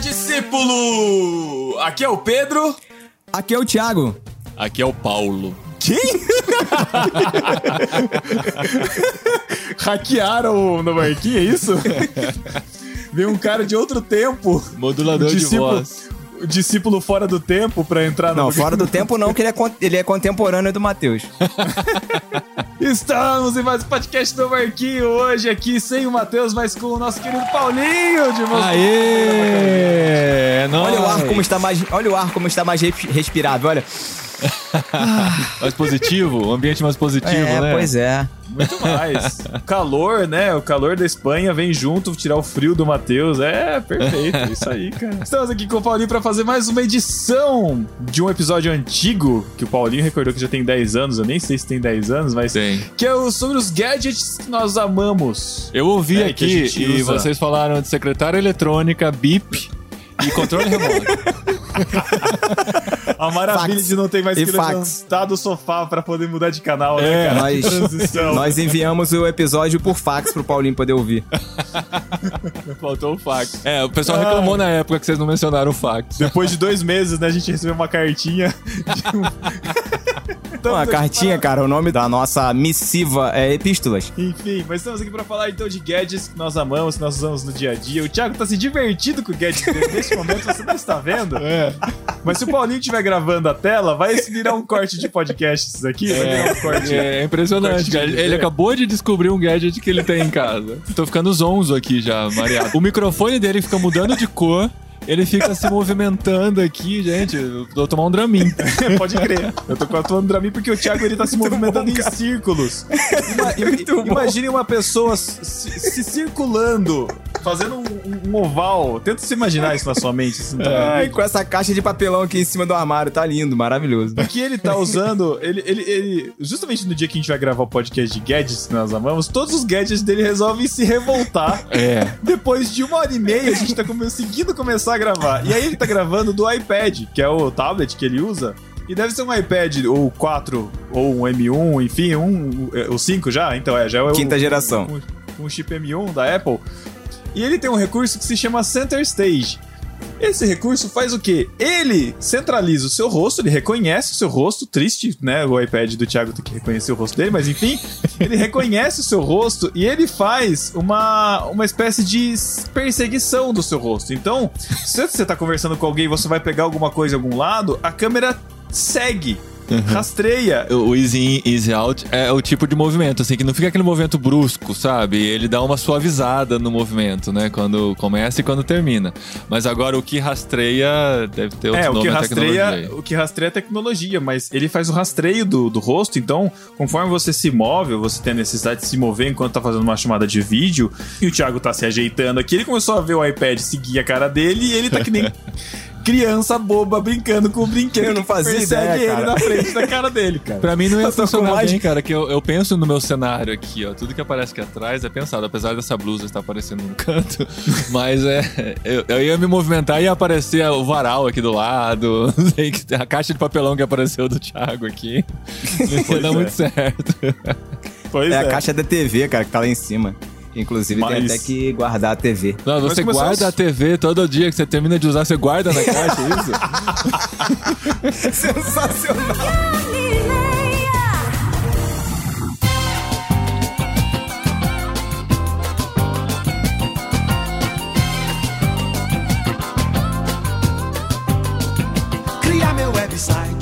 discípulo! Aqui é o Pedro. Aqui é o Thiago. Aqui é o Paulo. Quem? Hackearam o Novarquinha, é isso? Veio um cara de outro tempo. Modulador o de discípulo, voz. O discípulo fora do tempo pra entrar no. Não, fora do tempo não, que ele é, con- ele é contemporâneo do Matheus. Estamos em mais um podcast do Marquinho hoje aqui sem o Matheus, mas com o nosso querido Paulinho de Moscou. Aê! Olha o ar como está mais, olha o ar como está mais res- respirável, olha. Mais positivo, um ambiente mais positivo, é, né? pois é. Muito mais. O calor, né? O calor da Espanha vem junto, tirar o frio do Matheus. É, perfeito. Isso aí, cara. Estamos aqui com o Paulinho pra fazer mais uma edição de um episódio antigo, que o Paulinho recordou que já tem 10 anos. Eu nem sei se tem 10 anos, mas. Tem. Que é o sobre os gadgets que nós amamos. Eu ouvi É, aqui e vocês falaram de secretária eletrônica, BIP e controle remoto. A maravilha Fax. de não ter mais E que fax. levantar do sofá pra poder mudar de canal, É, né, cara? Nós, nós enviamos o episódio por fax pro Paulinho poder ouvir. Faltou o fax. É, o pessoal reclamou na época que vocês não mencionaram o fax. Depois de dois meses, né, a gente recebeu uma cartinha um... Uma aqui cartinha, cara, o nome da nossa missiva é Epístolas. Enfim, mas estamos aqui pra falar então de gadgets que nós amamos, que nós usamos no dia a dia. O Thiago tá se divertindo com o gadget dele. Neste momento você não está vendo. É. Mas se o Paulinho estiver gravando a tela, vai virar um corte de podcast isso aqui. Virar um corte. É, é impressionante, cara. Ele acabou de descobrir um gadget que ele tem em casa. Tô ficando zonzo aqui já, Mariado. O microfone dele fica mudando de cor. Ele fica se movimentando aqui, gente. Eu vou tomar um Dramin. Pode crer. Eu tô atuando pra mim porque o Thiago ele tá se movimentando em círculos. Ima- im- imagine uma pessoa se, se circulando, fazendo um, um oval. Tenta se imaginar isso na sua mente. assim, tá? Ai, com essa caixa de papelão aqui em cima do armário, tá lindo, maravilhoso. O que ele tá usando, ele, ele, ele. Justamente no dia que a gente vai gravar o podcast de gadgets que nós amamos, todos os gadgets dele resolvem se revoltar. É. Depois de uma hora e meia, a gente tá conseguindo começar a gravar. E aí ele tá gravando do iPad, que é o tablet que ele usa. E deve ser um iPad ou 4 ou um M1, enfim, um, o 5 já? Então é, já é o. Quinta geração. Com, com o chip M1 da Apple. E ele tem um recurso que se chama Center Stage. Esse recurso faz o quê? Ele centraliza o seu rosto, ele reconhece o seu rosto, triste, né? O iPad do Thiago tem que reconhecer o rosto dele, mas enfim, ele reconhece o seu rosto e ele faz uma, uma espécie de perseguição do seu rosto. Então, se você tá conversando com alguém e você vai pegar alguma coisa em algum lado, a câmera segue, rastreia. O easy in, easy out é o tipo de movimento, assim, que não fica aquele movimento brusco, sabe? Ele dá uma suavizada no movimento, né? Quando começa e quando termina. Mas agora o que rastreia deve ter outro É, o que, rastreia, o que rastreia é tecnologia, mas ele faz o rastreio do, do rosto, então, conforme você se move, ou você tem a necessidade de se mover enquanto tá fazendo uma chamada de vídeo, e o Thiago tá se ajeitando aqui, ele começou a ver o iPad seguir a cara dele e ele tá que nem criança boba brincando com o brinquedo. Eu não fazia persegue ideia, ele cara. na frente da cara dele, cara. Pra mim não ia Eu funcionar mais- bem, cara, que eu, eu penso no meu cenário aqui, ó. Tudo que aparece aqui atrás é pensado, apesar dessa blusa estar aparecendo no canto. Mas é. Eu, eu ia me movimentar e ia aparecer o varal aqui do lado. não sei, que- A caixa de papelão que apareceu do Thiago aqui. Não ia dar é. muito certo. Pois É a caixa da TV, cara, que tá lá em cima. Inclusive tem Mas- até que guardar a TV. Não, você começou guarda a- TV todo dia que você termina de usar, você guarda na caixa, é isso? Sensacional! Criar meu website,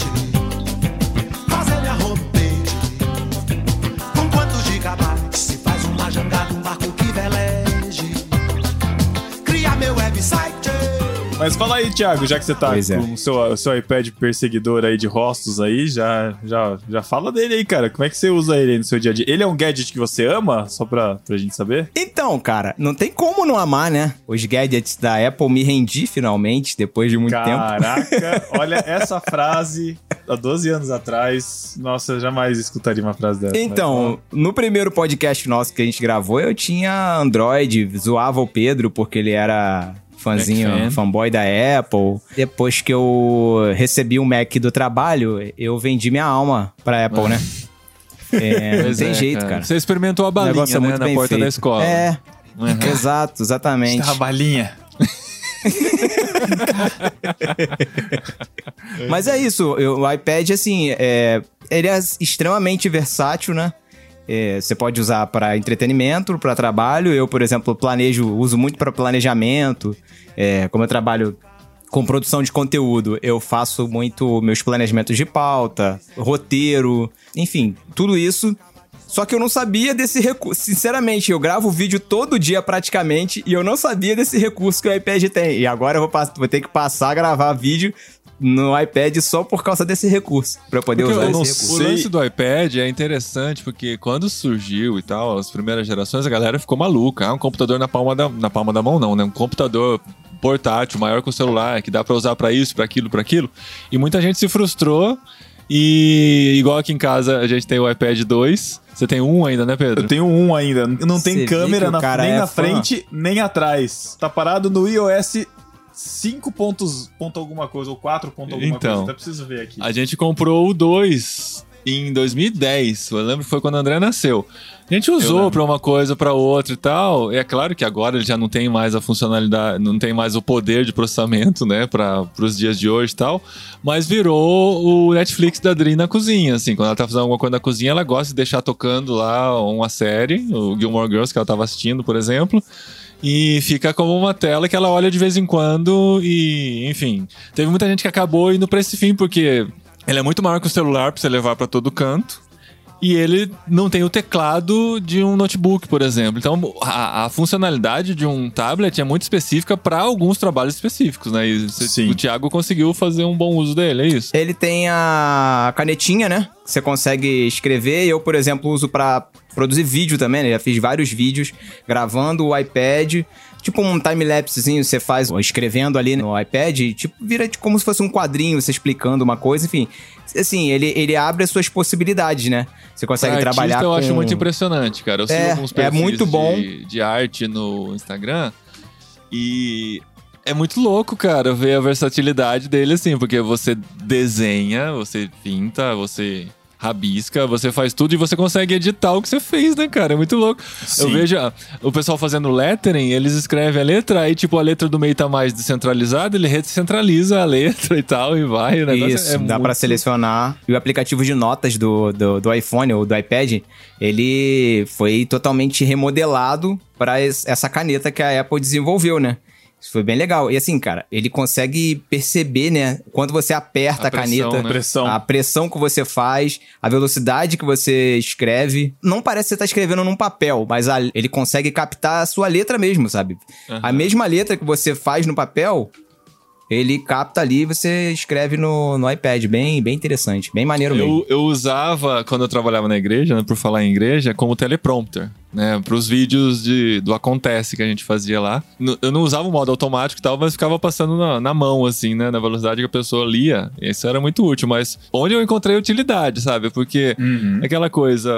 Mas fala aí, Thiago, já que você tá Pois é. com o seu, o seu iPad perseguidor aí de rostos aí, já, já, já fala dele aí, cara. Como é que você usa ele aí no seu dia a dia? Ele é um gadget que você ama? Só pra, pra gente saber? Então, cara, não tem como não amar, né? Os gadgets da Apple me rendi finalmente, depois de muito tempo. Caraca, olha essa frase há 12 anos atrás. Nossa, eu jamais escutaria uma frase dessa. Então, no primeiro podcast nosso que a gente gravou, eu tinha Android, zoava o Pedro porque ele era fãzinho, fan. fanboy da Apple. Depois que eu recebi um Mac do trabalho, eu vendi minha alma pra Apple, né? É, não tem é, jeito, cara. Você experimentou a O balinha, é né, muito na porta feito. da escola. É, Uhum. exato, exatamente. Tá a balinha. Mas é isso, eu- o iPad, assim, é, ele é extremamente versátil, né? É, você pode usar para entretenimento, para trabalho. Eu, por exemplo, planejo, uso muito para planejamento. É, como eu trabalho com produção de conteúdo, eu faço muito meus planejamentos de pauta, roteiro, enfim, tudo isso. Só que eu não sabia desse recurso. Sinceramente, eu gravo vídeo todo dia praticamente e eu não sabia desse recurso que o iPad tem. E agora eu vou, vou ter que passar a gravar vídeo no iPad só por causa desse recurso. Pra eu poder Porque usar eu esse não recurso. O sei. lance do iPad é interessante porque quando surgiu e tal, as primeiras gerações, a galera ficou maluca. Ah, um computador na palma da, na palma da mão, não, né? Um computador portátil, maior que o celular, que dá pra usar pra isso, pra aquilo, pra aquilo. E muita gente se frustrou. E igual aqui em casa, a gente tem o iPad 2. Você tem um ainda, né, Pedro? Eu tenho um ainda. Não tem câmera o na- cara nem é na fã. frente, nem atrás. Tá parado no iOS 5 pontos, ponto alguma coisa, ou 4 ponto alguma Então. coisa. Até preciso ver aqui. A gente comprou o 2 em 2010. Eu lembro que foi quando o André nasceu. A gente usou pra uma coisa, pra outra e tal. E é claro que agora ele já não tem mais a funcionalidade, não tem mais o poder de processamento, né, para os dias de hoje e tal. Mas virou o Netflix da Dri na cozinha, assim. Quando ela tá fazendo alguma coisa na cozinha, ela gosta de deixar tocando lá uma série, o Gilmore Girls, que ela tava assistindo, por exemplo. E fica como uma tela que ela olha de vez em quando e, enfim. Teve muita gente que acabou indo pra esse fim, porque ele é muito maior que o celular pra você levar pra todo canto. E ele não tem o teclado de um notebook, por exemplo. Então, a, a funcionalidade de um tablet é muito específica para alguns trabalhos específicos, né? E Sim. o Thiago conseguiu fazer um bom uso dele, é isso? Ele tem a canetinha, né? Que você consegue escrever. Eu, por exemplo, uso pra produzir vídeo também, né? Já fiz vários vídeos gravando o iPad. Tipo um time-lapsezinho, você faz escrevendo ali no iPad, e, tipo, vira de- como se fosse um quadrinho, você explicando uma coisa, enfim. Assim, ele, ele abre as suas possibilidades, né? Você consegue Pra trabalhar artista, eu com... acho muito impressionante, cara. Eu sigo É, alguns é perfis muito bom. De, de arte no Instagram e é muito louco, cara, ver a versatilidade dele assim, porque você desenha, você pinta, você rabisca, você faz tudo e você consegue editar o que você fez, né, cara? É muito louco. Eu Sim. vejo ah, o pessoal fazendo lettering, eles escrevem a letra, aí tipo a letra do meio tá mais descentralizada, ele recentraliza a letra e tal e vai. O Isso, é dá muito... pra selecionar. E o aplicativo de notas do, do, do iPhone ou do iPad, ele foi totalmente remodelado para essa caneta que a Apple desenvolveu, né? Isso foi bem legal. E assim, cara, ele consegue perceber, né? Quando você aperta A a, pressão, caneta, né? Pressão. a pressão que você faz, a velocidade que você escreve. Não parece que você tá escrevendo num papel, mas a- ele consegue captar a sua letra mesmo, sabe? A mesma letra que você faz no papel, ele capta ali e você escreve no, no iPad. Bem, bem interessante, bem maneiro mesmo. Eu, eu usava, quando eu trabalhava na igreja, né, por falar em igreja, como teleprompter, né? Pros vídeos de, do Acontece que a gente fazia lá. Eu não usava o modo automático e tal, mas ficava passando na, na mão, assim, né? Na velocidade que a pessoa lia. Isso era muito útil, mas onde eu encontrei utilidade, sabe? Porque Uhum. aquela coisa.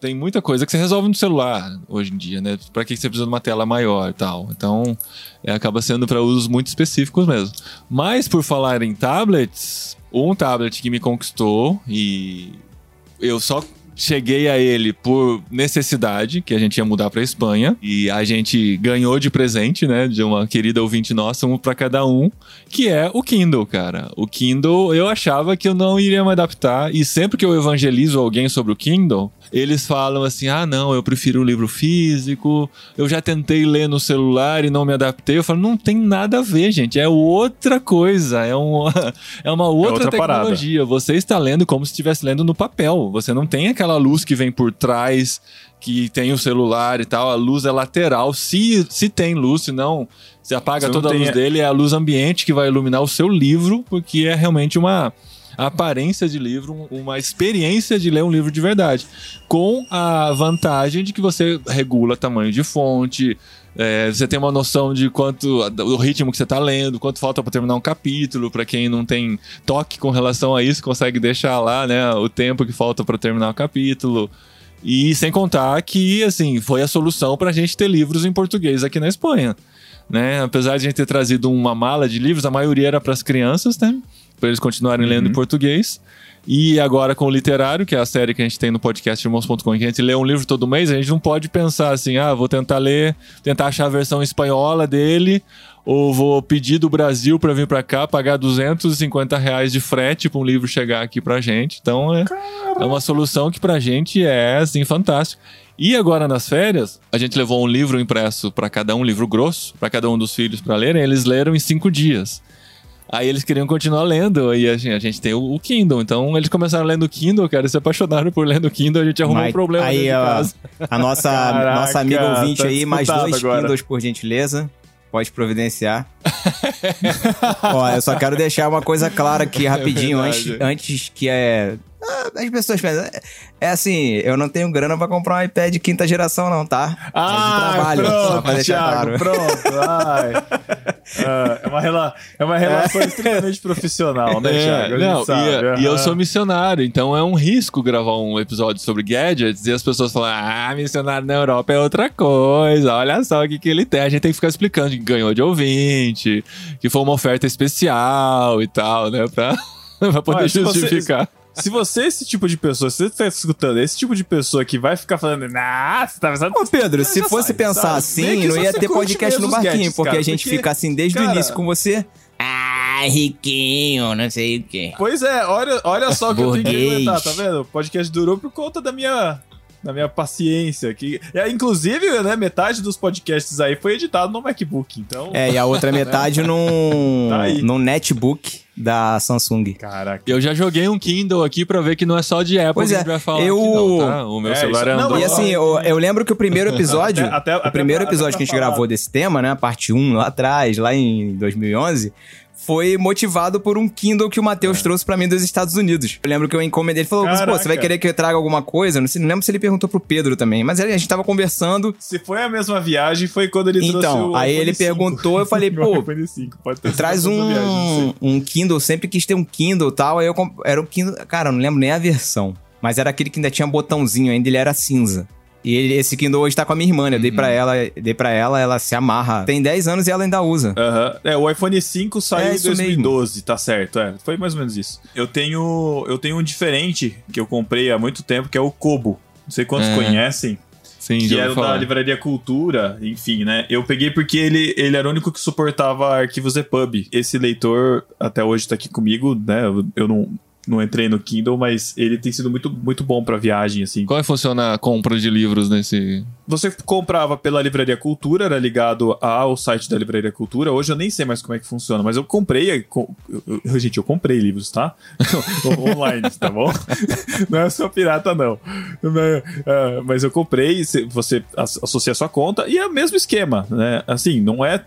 Tem muita coisa que você resolve no celular hoje em dia, né? Pra que você precisa de uma tela maior e tal? Então, é, acaba sendo para usos muito específicos mesmo. Mas, por falar em tablets, um tablet que me conquistou e eu só cheguei a ele por necessidade, que a gente ia mudar pra Espanha, e a gente ganhou de presente, né, de uma querida ouvinte nossa, um pra cada um, que é o Kindle, cara. O Kindle, eu achava que eu não iria me adaptar, e sempre que eu evangelizo alguém sobre o Kindle, eles falam assim: ah, não, eu prefiro o livro físico, eu já tentei ler no celular e não me adaptei. Eu falo: não tem nada a ver, gente, é outra coisa, é, um, é uma outra, outra parada. tecnologia. Você está lendo como se estivesse lendo no papel, você não tem aquela luz que vem por trás. Que tem o celular e tal, a luz é lateral. Se, se tem luz, se não, você apaga não toda a luz dele, é a luz ambiente que vai iluminar o seu livro, porque é realmente uma aparência de livro, uma experiência de ler um livro de verdade. Com a vantagem de que você regula tamanho de fonte, é, você tem uma noção de quanto o ritmo que você está lendo, quanto falta para terminar um capítulo. Para quem não tem toque com relação a isso, consegue deixar lá, né, o tempo que falta para terminar o capítulo. E sem contar que, assim, foi a solução para a gente ter livros em português aqui na Espanha. Né? Apesar de a gente ter trazido uma mala de livros, a maioria era para as crianças, né? Para eles continuarem lendo em português. E agora com o literário, que é a série que a gente tem no podcast irmãos.com, que a gente lê um livro todo mês, a gente não pode pensar assim, ah, vou tentar ler, tentar achar a versão espanhola dele, ou vou pedir do Brasil pra vir pra cá, pagar 250 reais de frete pra um livro chegar aqui pra gente. Então é, é uma solução que pra gente é, assim, fantástico. E agora nas férias, a gente levou um livro impresso pra cada um, um livro grosso, pra cada um dos filhos pra lerem. Eles leram em cinco dias. Aí eles queriam continuar lendo, e a gente, a gente tem o, o Kindle. Então eles começaram lendo o Kindle, cara, se apaixonaram por lendo o Kindle, a gente arrumou Mas um problema aí, ó, a nossa, Caraca, nossa amiga ouvinte tá aí, mais dois agora. Kindles, por gentileza. Pode providenciar. Ó, eu só quero deixar uma coisa clara aqui rapidinho, antes, verdade. antes que é. Ah, As pessoas pensam. é- É assim, eu não tenho grana pra comprar um iPad de quinta geração, não, tá? É Ah, trabalho, só pra pronto, Thiago, claro. pronto. Ai. Ah, é, uma rela é uma relação extremamente profissional, né, É, Thiago? Não, sabe, e, e eu sou missionário, então é um risco gravar um episódio sobre gadgets e as pessoas falam: ah, missionário na Europa é outra coisa, olha só o que, que ele tem. A gente tem que ficar explicando que ganhou de ouvinte, que foi uma oferta especial e tal, né? Pra, pra poder se você- justificar. Se você é esse tipo de pessoa, se você tá escutando, esse tipo de pessoa que vai ficar falando, ah, você tá pensando. Ô, Pedro, se fosse sabe, pensar sabe? assim, não ia ter podcast no barquinho, gadgets, porque cara, a gente porque, fica assim desde o cara, início com você. Ah, riquinho, não sei o quê. Pois é, olha, olha só o que eu tenho que comentar, tá vendo? O podcast durou por conta da minha. Da minha paciência. Que, é, inclusive, né, metade dos podcasts aí foi editado no MacBook. Então. É, e a outra metade num, Tá num netbook da Samsung. Caraca. Eu já joguei um Kindle aqui pra ver que não é só de Apple Pois que é, a gente vai falar eu- não, tá? O meu É, celular isso- é não. E assim, eu, eu lembro que o primeiro episódio, Até- até- o até primeiro pra- episódio até que a gente gravou desse tema, né, a parte 1 lá atrás, lá em 2011, foi motivado por um Kindle que o Matheus É. trouxe pra mim dos Estados Unidos. Eu lembro que eu encomendei, ele falou, "Pô, você vai Caraca. querer que eu traga alguma coisa? Não, sei, não lembro se ele perguntou pro Pedro também, mas a gente tava conversando, Se foi a mesma viagem, foi quando ele trouxe Então, aí ele 5. perguntou, eu falei, pô, iPhone 5, pode ter sido Traz mesma viagem, um, um Kindle, sempre quis ter um Kindle e tal. Aí eu comp- era um Kindle, cara, eu não lembro nem a versão. Mas era aquele que ainda tinha botãozinho, ainda ele era cinza. E ele- esse Kindle hoje tá com a minha irmã, né? Eu dei Uhum. pra ela, dei para ela, ela se amarra. Tem 10 anos e ela ainda usa. Aham. É, o iPhone 5 saiu É em isso 2012, tá certo. É, foi mais ou menos isso. Eu tenho, eu tenho um diferente que eu comprei há muito tempo, que é o Kobo. Não sei quantos É. conhecem. Sim, que era ouvi da falar. Livraria Cultura, enfim, né? Eu peguei porque ele, ele era o único que suportava arquivos EPUB. Esse leitor até hoje tá aqui comigo, né? Eu, eu não, não entrei no Kindle, mas ele tem sido muito, muito bom pra viagem, assim. Como é que funciona a compra de livros nesse. Você comprava pela Livraria Cultura, era ligado ao site da Livraria Cultura. Hoje eu nem sei mais como é que funciona, mas eu comprei. co- eu- gente, eu comprei livros, tá? Online, tá bom? Não é só pirata, não. Mas, é, eu comprei, cê- você as- associa a sua conta e é o mesmo esquema, né? Assim, não é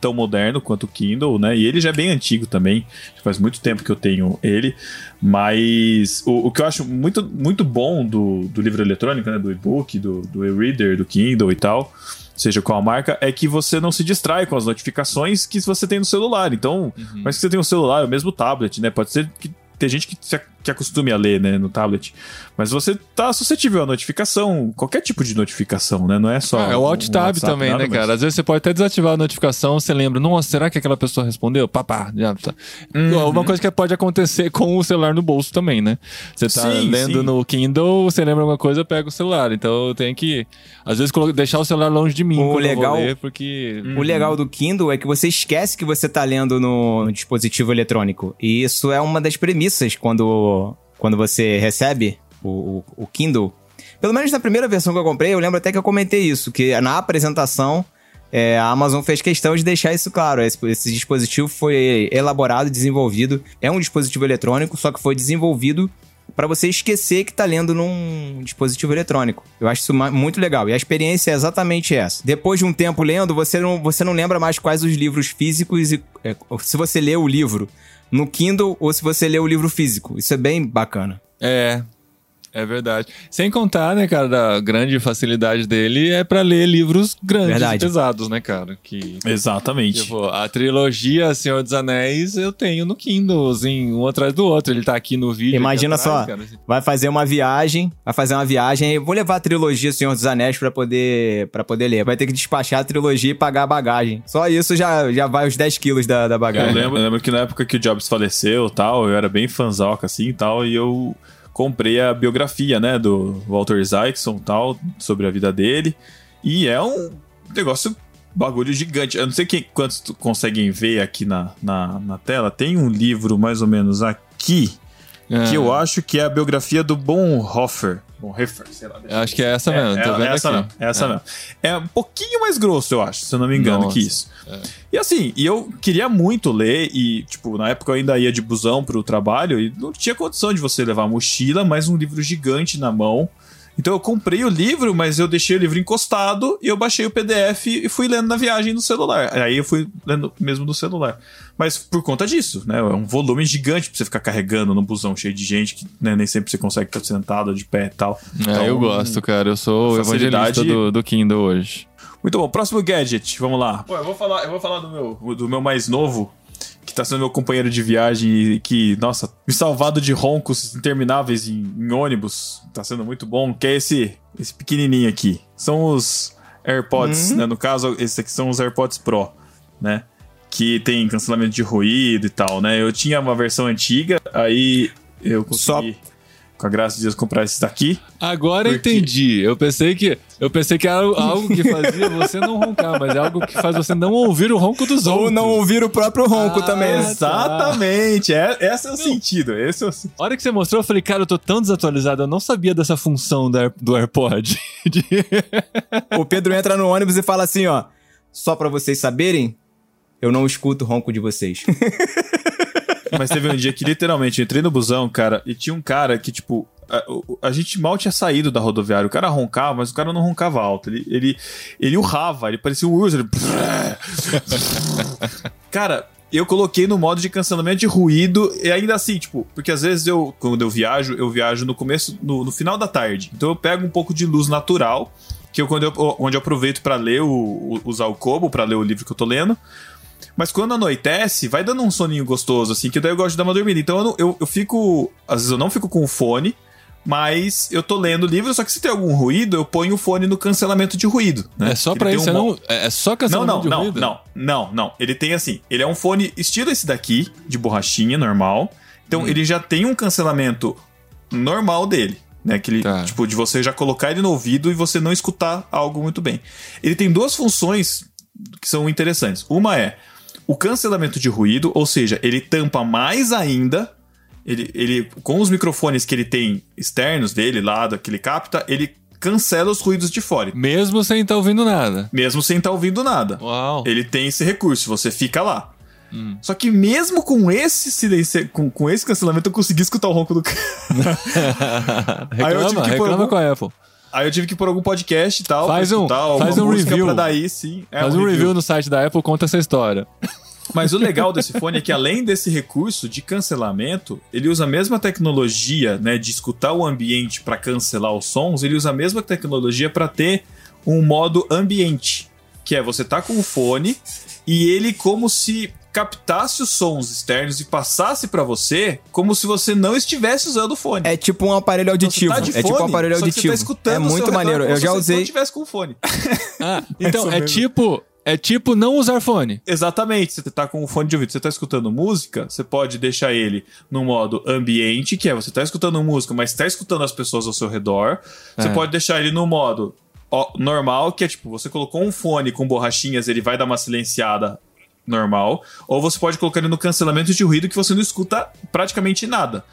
tão moderno quanto o Kindle, né? E ele já é bem antigo também. Faz muito tempo que eu tenho ele. Mas o, o que eu acho muito, muito bom do, do livro eletrônico, né? Do e-book, do, do e-reader, do Kindle e tal, seja qual a marca, é que você não se distrai com as notificações que você tem no celular. Então, mas que você tem um celular, o mesmo tablet, né? Pode ser que tem gente que se que acostume a ler, né, no tablet. Mas você tá suscetível à notificação, qualquer tipo de notificação, né? Não é só. Ah, é o um Alt Tab WhatsApp, também, nada né, mais. cara? Às vezes você pode até desativar a notificação, você lembra, nossa, será que aquela pessoa respondeu? Papá, já tá. Uhum. Uma coisa que pode acontecer com o celular no bolso também, né? Você tá Sim, lendo sim. no Kindle, você lembra alguma coisa, pega o celular. Então eu tenho que, às vezes, deixar o celular longe de mim O legal- vou ler, porque... O legal do Kindle é que você esquece que você tá lendo no, no dispositivo eletrônico. E isso é uma das premissas quando, quando você recebe o, o, o Kindle. Pelo menos na primeira versão que eu comprei, eu lembro até que eu comentei isso, que na apresentação é, a Amazon fez questão de deixar isso claro. Esse, esse dispositivo foi elaborado, desenvolvido. É um dispositivo eletrônico, só que foi desenvolvido para você esquecer que tá lendo num dispositivo eletrônico. Eu acho isso muito legal. E a experiência é exatamente essa. Depois de um tempo lendo, você não, você não lembra mais quais os livros físicos e é, se você lê o livro no Kindle ou se você lê o livro físico. Isso é bem bacana. É, é verdade. Sem contar, né, cara, da grande facilidade dele é pra ler livros grandes Verdade. e pesados, né, cara? Que... Exatamente. Tipo, a trilogia Senhor dos Anéis eu tenho no Kindle, assim, um atrás do outro. Ele tá aqui no vídeo. Imagina atrás, só, cara, assim. vai fazer uma viagem, vai fazer uma viagem, eu vou levar a trilogia Senhor dos Anéis pra poder para poder ler. Vai ter que despachar a trilogia e pagar a bagagem. Só isso já, já vai os 10 quilos da, da Eu bagagem. lembro, eu lembro que na época que o Jobs faleceu tal, eu era bem fanzoca assim e tal, e eu comprei a biografia, né, do Walter Isaacson tal, sobre a vida dele. E é um negócio bagulho gigante. Eu não sei quem, quantos conseguem ver aqui na, na, na tela. Tem um livro mais ou menos aqui Ah, que eu acho que é a biografia do Bonhoeffer. Bonhoeffer, sei lá. eu Acho que é essa mesmo, É, tô é vendo essa aqui. mesmo, é essa mesmo. É um pouquinho mais grosso, eu acho, se eu não me engano, Nossa, que isso. E assim, e eu queria muito ler, e, tipo, na época eu ainda ia de busão pro trabalho, e não tinha condição de você levar a mochila, mais um livro gigante na mão. Então eu comprei o livro, mas eu deixei o livro encostado e eu baixei o PDF e fui lendo na viagem no celular. Aí eu fui lendo mesmo no celular. Mas por conta disso, né? É um volume gigante pra você ficar carregando no busão cheio de gente, que né, nem sempre você consegue estar sentado de pé e tal. É, eu gosto, cara. Eu sou o facilidade- evangelista do, do Kindle hoje. Muito bom, próximo gadget, vamos lá. Pô, eu vou falar, eu vou falar do meu, do meu mais novo, que tá sendo meu companheiro de viagem e que, nossa, me salvado de roncos intermináveis em, em ônibus. Tá sendo muito bom, que é esse, esse pequenininho aqui. São os AirPods, né? No caso, esses aqui são os AirPods Pro, né? Que tem cancelamento de ruído e tal, né? Eu tinha uma versão antiga, aí eu consegui, com a graça de Deus, comprar esses daqui. Agora eu Porque- entendi. Eu pensei que eu pensei que era algo que fazia você não roncar, mas é algo que faz você não ouvir o ronco dos outros. Ou não ouvir o próprio ronco Ah, também. né? Exatamente, é, esse é o sentido, esse é o sentido. A hora que você mostrou, eu falei, cara, eu tô tão desatualizado, eu não sabia dessa função da do AirPod. De- O Pedro entra no ônibus e fala assim, ó. Só pra vocês saberem, eu não escuto o ronco de vocês. Mas teve um dia que literalmente eu entrei no busão, cara, e tinha um cara que, tipo, a, a gente mal tinha saído da rodoviária. O cara roncava, mas o cara não roncava alto. Ele, ele, ele urrava, ele parecia um. Ele... cara, eu coloquei no modo de cancelamento de ruído, e ainda assim, tipo, porque às vezes eu, quando eu viajo, eu viajo no começo, no, no final da tarde. Então eu pego um pouco de luz natural, que eu, quando eu, onde eu aproveito pra ler o, usar o Kobo, pra ler o livro que eu tô lendo. Mas quando anoitece, vai dando um soninho gostoso, assim, que daí eu gosto de dar uma dormida. Então eu, não- eu, eu fico. Às vezes eu não fico com o fone, mas eu tô lendo o livro, só que se tem algum ruído, eu ponho o fone no cancelamento de ruído. Né? É só Ele pra tem isso, um não. É é só Não, cancelamento não, de não, ruído? não, não, não. Ele tem assim, ele é um fone estilo esse daqui, de borrachinha, normal. Hum. Então ele já tem um cancelamento normal dele. Né, aquele, Tá. tipo, de você já colocar ele no ouvido e você não escutar algo muito bem. Ele tem duas funções que são interessantes. Uma é o cancelamento de ruído, ou seja, ele tampa mais ainda. Ele, ele, com os microfones que ele tem externos dele, lá, que ele capta, ele cancela os ruídos de fora. Mesmo sem estar ouvindo nada. Mesmo sem estar ouvindo nada. Uau. Ele tem esse recurso, você fica lá. Só que mesmo com esse com, com esse cancelamento, eu consegui escutar o ronco do cara. Aí eu tive reclama, pôr reclama algum- com a Apple. Aí eu tive que pôr algum podcast e tal. Faz um- alguma faz um review. Pra daí, sim. É, Faz um review no site da Apple, conta essa história. Mas o legal desse fone é que além desse recurso de cancelamento, ele usa a mesma tecnologia, né, de escutar o ambiente para cancelar os sons, ele usa a mesma tecnologia para ter um modo ambiente, que é você tá com o fone e ele como se captasse os sons externos e passasse para você como se você não estivesse usando o fone. É tipo um aparelho Então, você auditivo. tá de é tipo um fone, aparelho você auditivo. tá escutando é muito redor maneiro. como Eu se já você usei. não tivesse com o fone. Ah, então Mais é ou tipo. É tipo não usar fone. Exatamente, você tá com o fone de ouvido, você tá escutando música, você pode deixar ele no modo ambiente, que é você tá escutando música, mas tá escutando as pessoas ao seu redor. Você É. pode deixar ele no modo ó, normal, que é tipo, você colocou um fone com borrachinhas, ele vai dar uma silenciada normal, ou você pode colocar ele no cancelamento de ruído que você não escuta praticamente nada.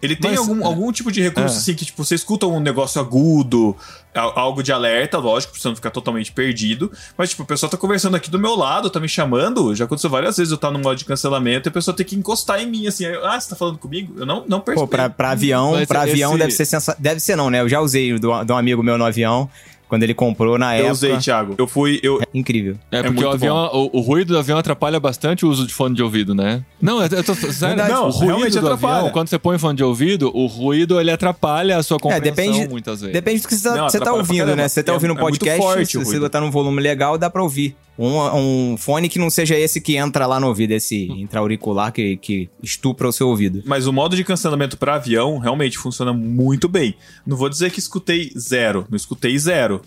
Ele tem Mas, algum, é. algum tipo de recurso, É. assim, que tipo, você escuta um negócio agudo, algo de alerta, lógico, pra você não ficar totalmente perdido. Mas, tipo, a pessoa tá conversando aqui do meu lado, tá me chamando. Já aconteceu várias vezes eu tá no modo de cancelamento e a pessoa tem que encostar em mim, assim. eu, ah, você tá falando comigo? Eu não, não percebo. Pô, pra, pra avião, Mas pra avião esse- deve ser sensa... Deve ser não, né? Eu já usei do, de um amigo meu no avião, quando ele comprou na Eu época. usei, Thiago. Eu fui. Eu, Incrível. É, É porque o, avião, o, o ruído do avião atrapalha bastante o uso de fone de ouvido, né? Não, eu, eu tô sério. Verdade. Não, o ruído realmente do atrapalha. avião, quando você põe fone de ouvido, o ruído ele atrapalha a sua compreensão depende- muitas vezes. Depende do que você tá, Não, você tá ouvindo, né? Se você tá É- ouvindo um é podcast, forte se você botar num volume legal, dá pra ouvir. Um, um fone que não seja esse que entra lá no ouvido, esse intra-auricular que, que estupra o seu ouvido. Mas o modo de cancelamento para avião realmente funciona muito bem. Não vou dizer que escutei zero, não escutei zero.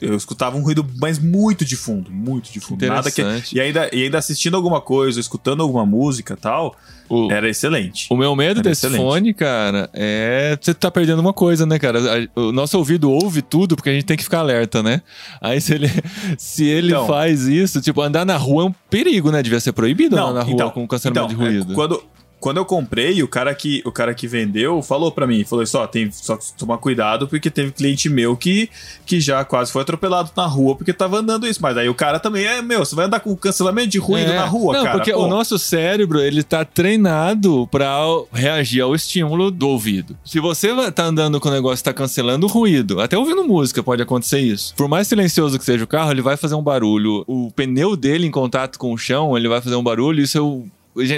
Eu escutava um ruído, mas muito de fundo, muito de fundo. Nada que, e, ainda, e ainda assistindo alguma coisa, escutando alguma música e tal, O- era excelente. O meu medo Era desse excelente. fone, cara, é você tá perdendo uma coisa, né, cara? O nosso ouvido ouve tudo porque a gente tem que ficar alerta, né? Aí se ele, se ele Então. faz isso, tipo, andar na rua é um perigo, né? Devia ser proibido andar na rua então, com cancelamento então, de é, ruído. quando, quando eu comprei, o cara que, o cara que vendeu falou pra mim, falou só, tem só tomar cuidado porque teve cliente meu que, que já quase foi atropelado na rua porque tava andando isso. Mas aí o cara também é, meu, você vai andar com cancelamento de ruído É. na rua, Não, cara. porque Pô, o nosso cérebro, ele tá treinado pra reagir ao estímulo do ouvido. Se você tá andando com o negócio tá cancelando o ruído, até ouvindo música pode acontecer isso. Por mais silencioso que seja o carro, ele vai fazer um barulho. O pneu dele em contato com o chão, ele vai fazer um barulho e isso é o...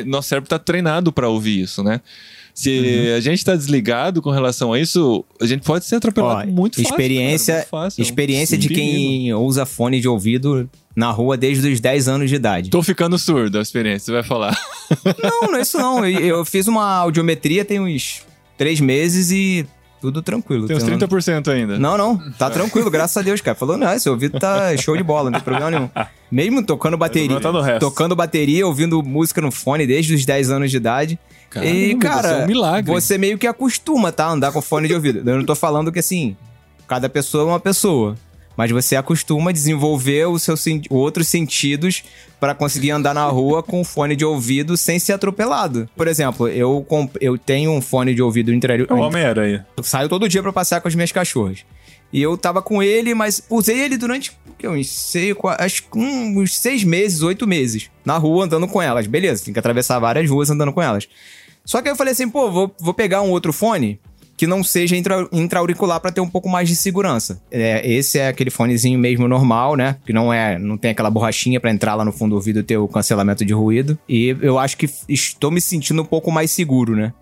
Nosso cérebro tá treinado pra ouvir isso, né? Se Uhum. a gente tá desligado com relação a isso, a gente pode ser atropelado Ó, muito fácil. experiência, cara, muito fácil. É um experiência de quem usa fone de ouvido na rua desde os 10 anos de idade. Tô ficando surdo a experiência, você vai falar. Não, não é isso não. Eu, eu fiz uma audiometria tem uns 3 meses e tudo tranquilo. Tem uns Tem um- 30% ainda. Não, não. Tá tranquilo, graças a Deus, cara. Falou, não, esse ouvido tá show de bola, não tem problema nenhum. Mesmo tocando bateria. tá no resto. Tocando bateria, ouvindo música no fone desde os 10 anos de idade. Caramba, e, cara, você é um milagre. você meio que acostuma, tá? Andar com fone de ouvido. Eu não tô falando que assim, cada pessoa é uma pessoa. Mas você acostuma a desenvolver o seu outros sentidos pra conseguir andar na rua com fone de ouvido sem ser atropelado. Por exemplo, eu, eu tenho um fone de ouvido interior. É o Homem-Aranha. Eu saio todo dia pra passear com as minhas cachorras. E eu tava com ele, mas usei ele durante uns, sei, acho que uns seis meses, oito meses. Na rua, andando com elas. Beleza, tem que atravessar várias ruas andando com elas. Só que aí eu falei assim, pô, vou, vou pegar um outro fone que não seja intra, intra-auricular pra ter um pouco mais de segurança. É, esse é aquele fonezinho mesmo normal, né? Que não é, não tem aquela borrachinha pra entrar lá no fundo do ouvido e ter o cancelamento de ruído. E eu acho que estou me sentindo um pouco mais seguro, né?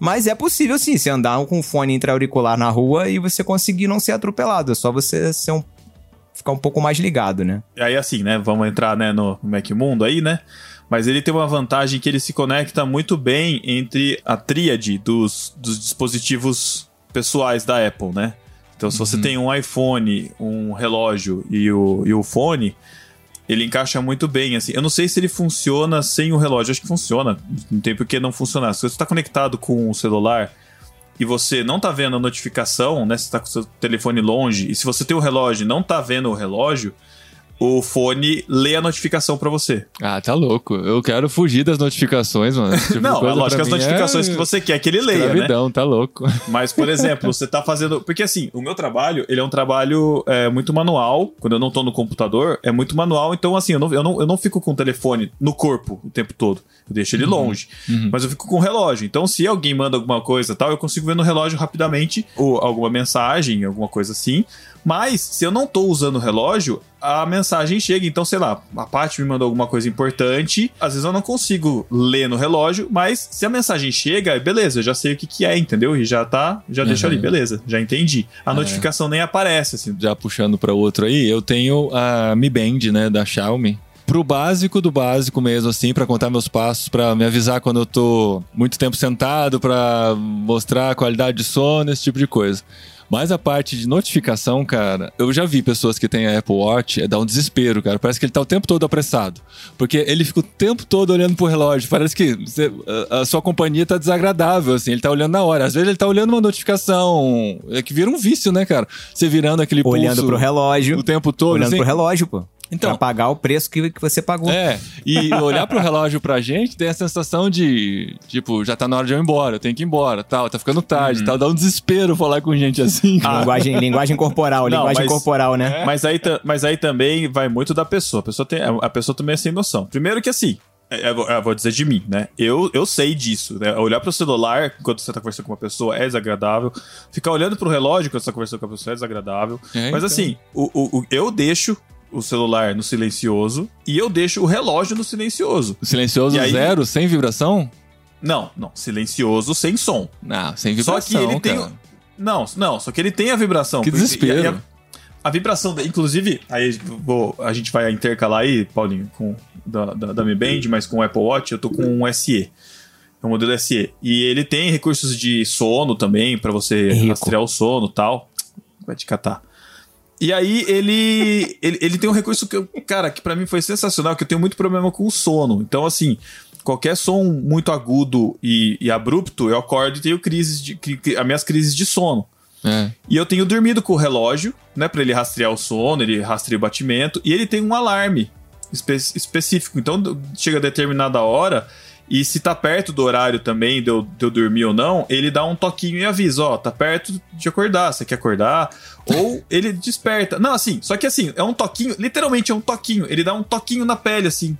Mas é possível sim, você andar com um fone intra-auricular na rua e você conseguir não ser atropelado. É só você ser um, ficar um pouco mais ligado, né? E aí, assim, né? Vamos entrar né, no Mac Mundo aí, né? Mas ele tem uma vantagem que ele se conecta muito bem entre a tríade dos, dos dispositivos pessoais da Apple, né? Então, se você tem um iPhone, um relógio e o, e o fone, ele encaixa muito bem, assim. Eu não sei se ele funciona sem o relógio. Acho que funciona. Não tem por que não funcionar. Se você está conectado com o celular e você não tá vendo a notificação, né? Você tá com o seu telefone longe, e se você tem o relógio e não tá vendo o relógio, o fone lê a notificação pra você. Ah, tá louco. Eu quero fugir das notificações, mano. Tipo não, é lógico pra as mim notificações é que você quer que ele leia, né? Escravidão, tá louco. Mas, por exemplo, você tá fazendo. Porque assim, o meu trabalho, ele é um trabalho é, muito manual. Quando eu não tô no computador, é muito manual. Então, assim, eu não, eu, não, eu não fico com o telefone no corpo o tempo todo. Eu deixo ele longe. Mas eu fico com o relógio. Então, se alguém manda alguma coisa e tal, eu consigo ver no relógio rapidamente ou alguma mensagem, alguma coisa assim. Mas, se eu não tô usando o relógio, a mensagem chega. Então, sei lá, a Paty me mandou alguma coisa importante. Às vezes eu não consigo ler no relógio, mas se a mensagem chega, beleza, eu já sei o que, que é, entendeu? E já tá, já deixa ali, beleza, já entendi. A notificação nem aparece, assim. Já puxando pra outro aí, eu tenho a Mi Band, né, da Xiaomi. Pro básico do básico mesmo, assim, pra contar meus passos, pra me avisar quando eu tô muito tempo sentado, pra mostrar a qualidade de sono, esse tipo de coisa. Mas a parte de notificação, cara, eu já vi pessoas que têm a Apple Watch, é, dá um desespero, cara. Parece que ele tá o tempo todo apressado. Porque ele fica o tempo todo olhando pro relógio. Parece que você- a, a sua companhia tá desagradável, assim. Ele tá olhando na hora. Às vezes ele tá olhando uma notificação. É que vira um vício, né, cara? Você virando aquele Olhando pulso pro relógio. o tempo todo. olhando assim. pro relógio, pô. Então- Pra pagar o preço que, que você pagou. É, e olhar pro relógio pra gente tem a sensação de, tipo, já tá na hora de eu ir embora, eu tenho que ir embora, tal, tá ficando tarde, Uhum. tal, dá um desespero falar com gente assim. cara. Linguagem, linguagem corporal, Não, linguagem mas- corporal, né? Mas aí, mas aí também vai muito da pessoa. A pessoa, tem, a pessoa também é sem noção. Primeiro que assim, é, eu vou- eu vou dizer de mim, né? Eu, eu sei disso, né? Olhar pro celular enquanto você tá conversando com uma pessoa é desagradável. Ficar olhando pro relógio enquanto você tá conversando com a pessoa é desagradável. É, Mas então. assim, o, o- o- eu deixo o celular no silencioso e eu deixo o relógio no silencioso. Silencioso aí- zero, sem vibração? Não, não, silencioso sem som. Não, sem Só vibração, que ele tem. cara. Não, não, só que ele tem a vibração. Que desespero. a, a vibração, inclusive, aí vou, a gente vai intercalar aí, Paulinho, com da, da, da Mi Band, mas com o Apple Watch, eu tô com um SE. É um modelo SE. E ele tem recursos de sono também, pra você Rico. rastrear o sono e tal. Vai te catar. E aí ele, ele, ele tem um recurso que, eu, cara, que pra mim foi sensacional, que eu tenho muito problema com o sono. Então, assim, qualquer som muito agudo e, e abrupto, eu acordo e tenho crises de, as minhas crises de sono. É. E eu tenho dormido com o relógio, né, Pra ele rastrear o sono, ele rastreia o batimento, e ele tem um alarme espe- específico. Então chega a determinada hora, e se tá perto do horário também de eu, de eu dormir ou não, ele dá um toquinho e avisa: ó, tá perto de acordar, você quer acordar? Ou ele desperta. Não, assim, só que assim, é um toquinho, literalmente é um toquinho, ele dá um toquinho na pele, assim.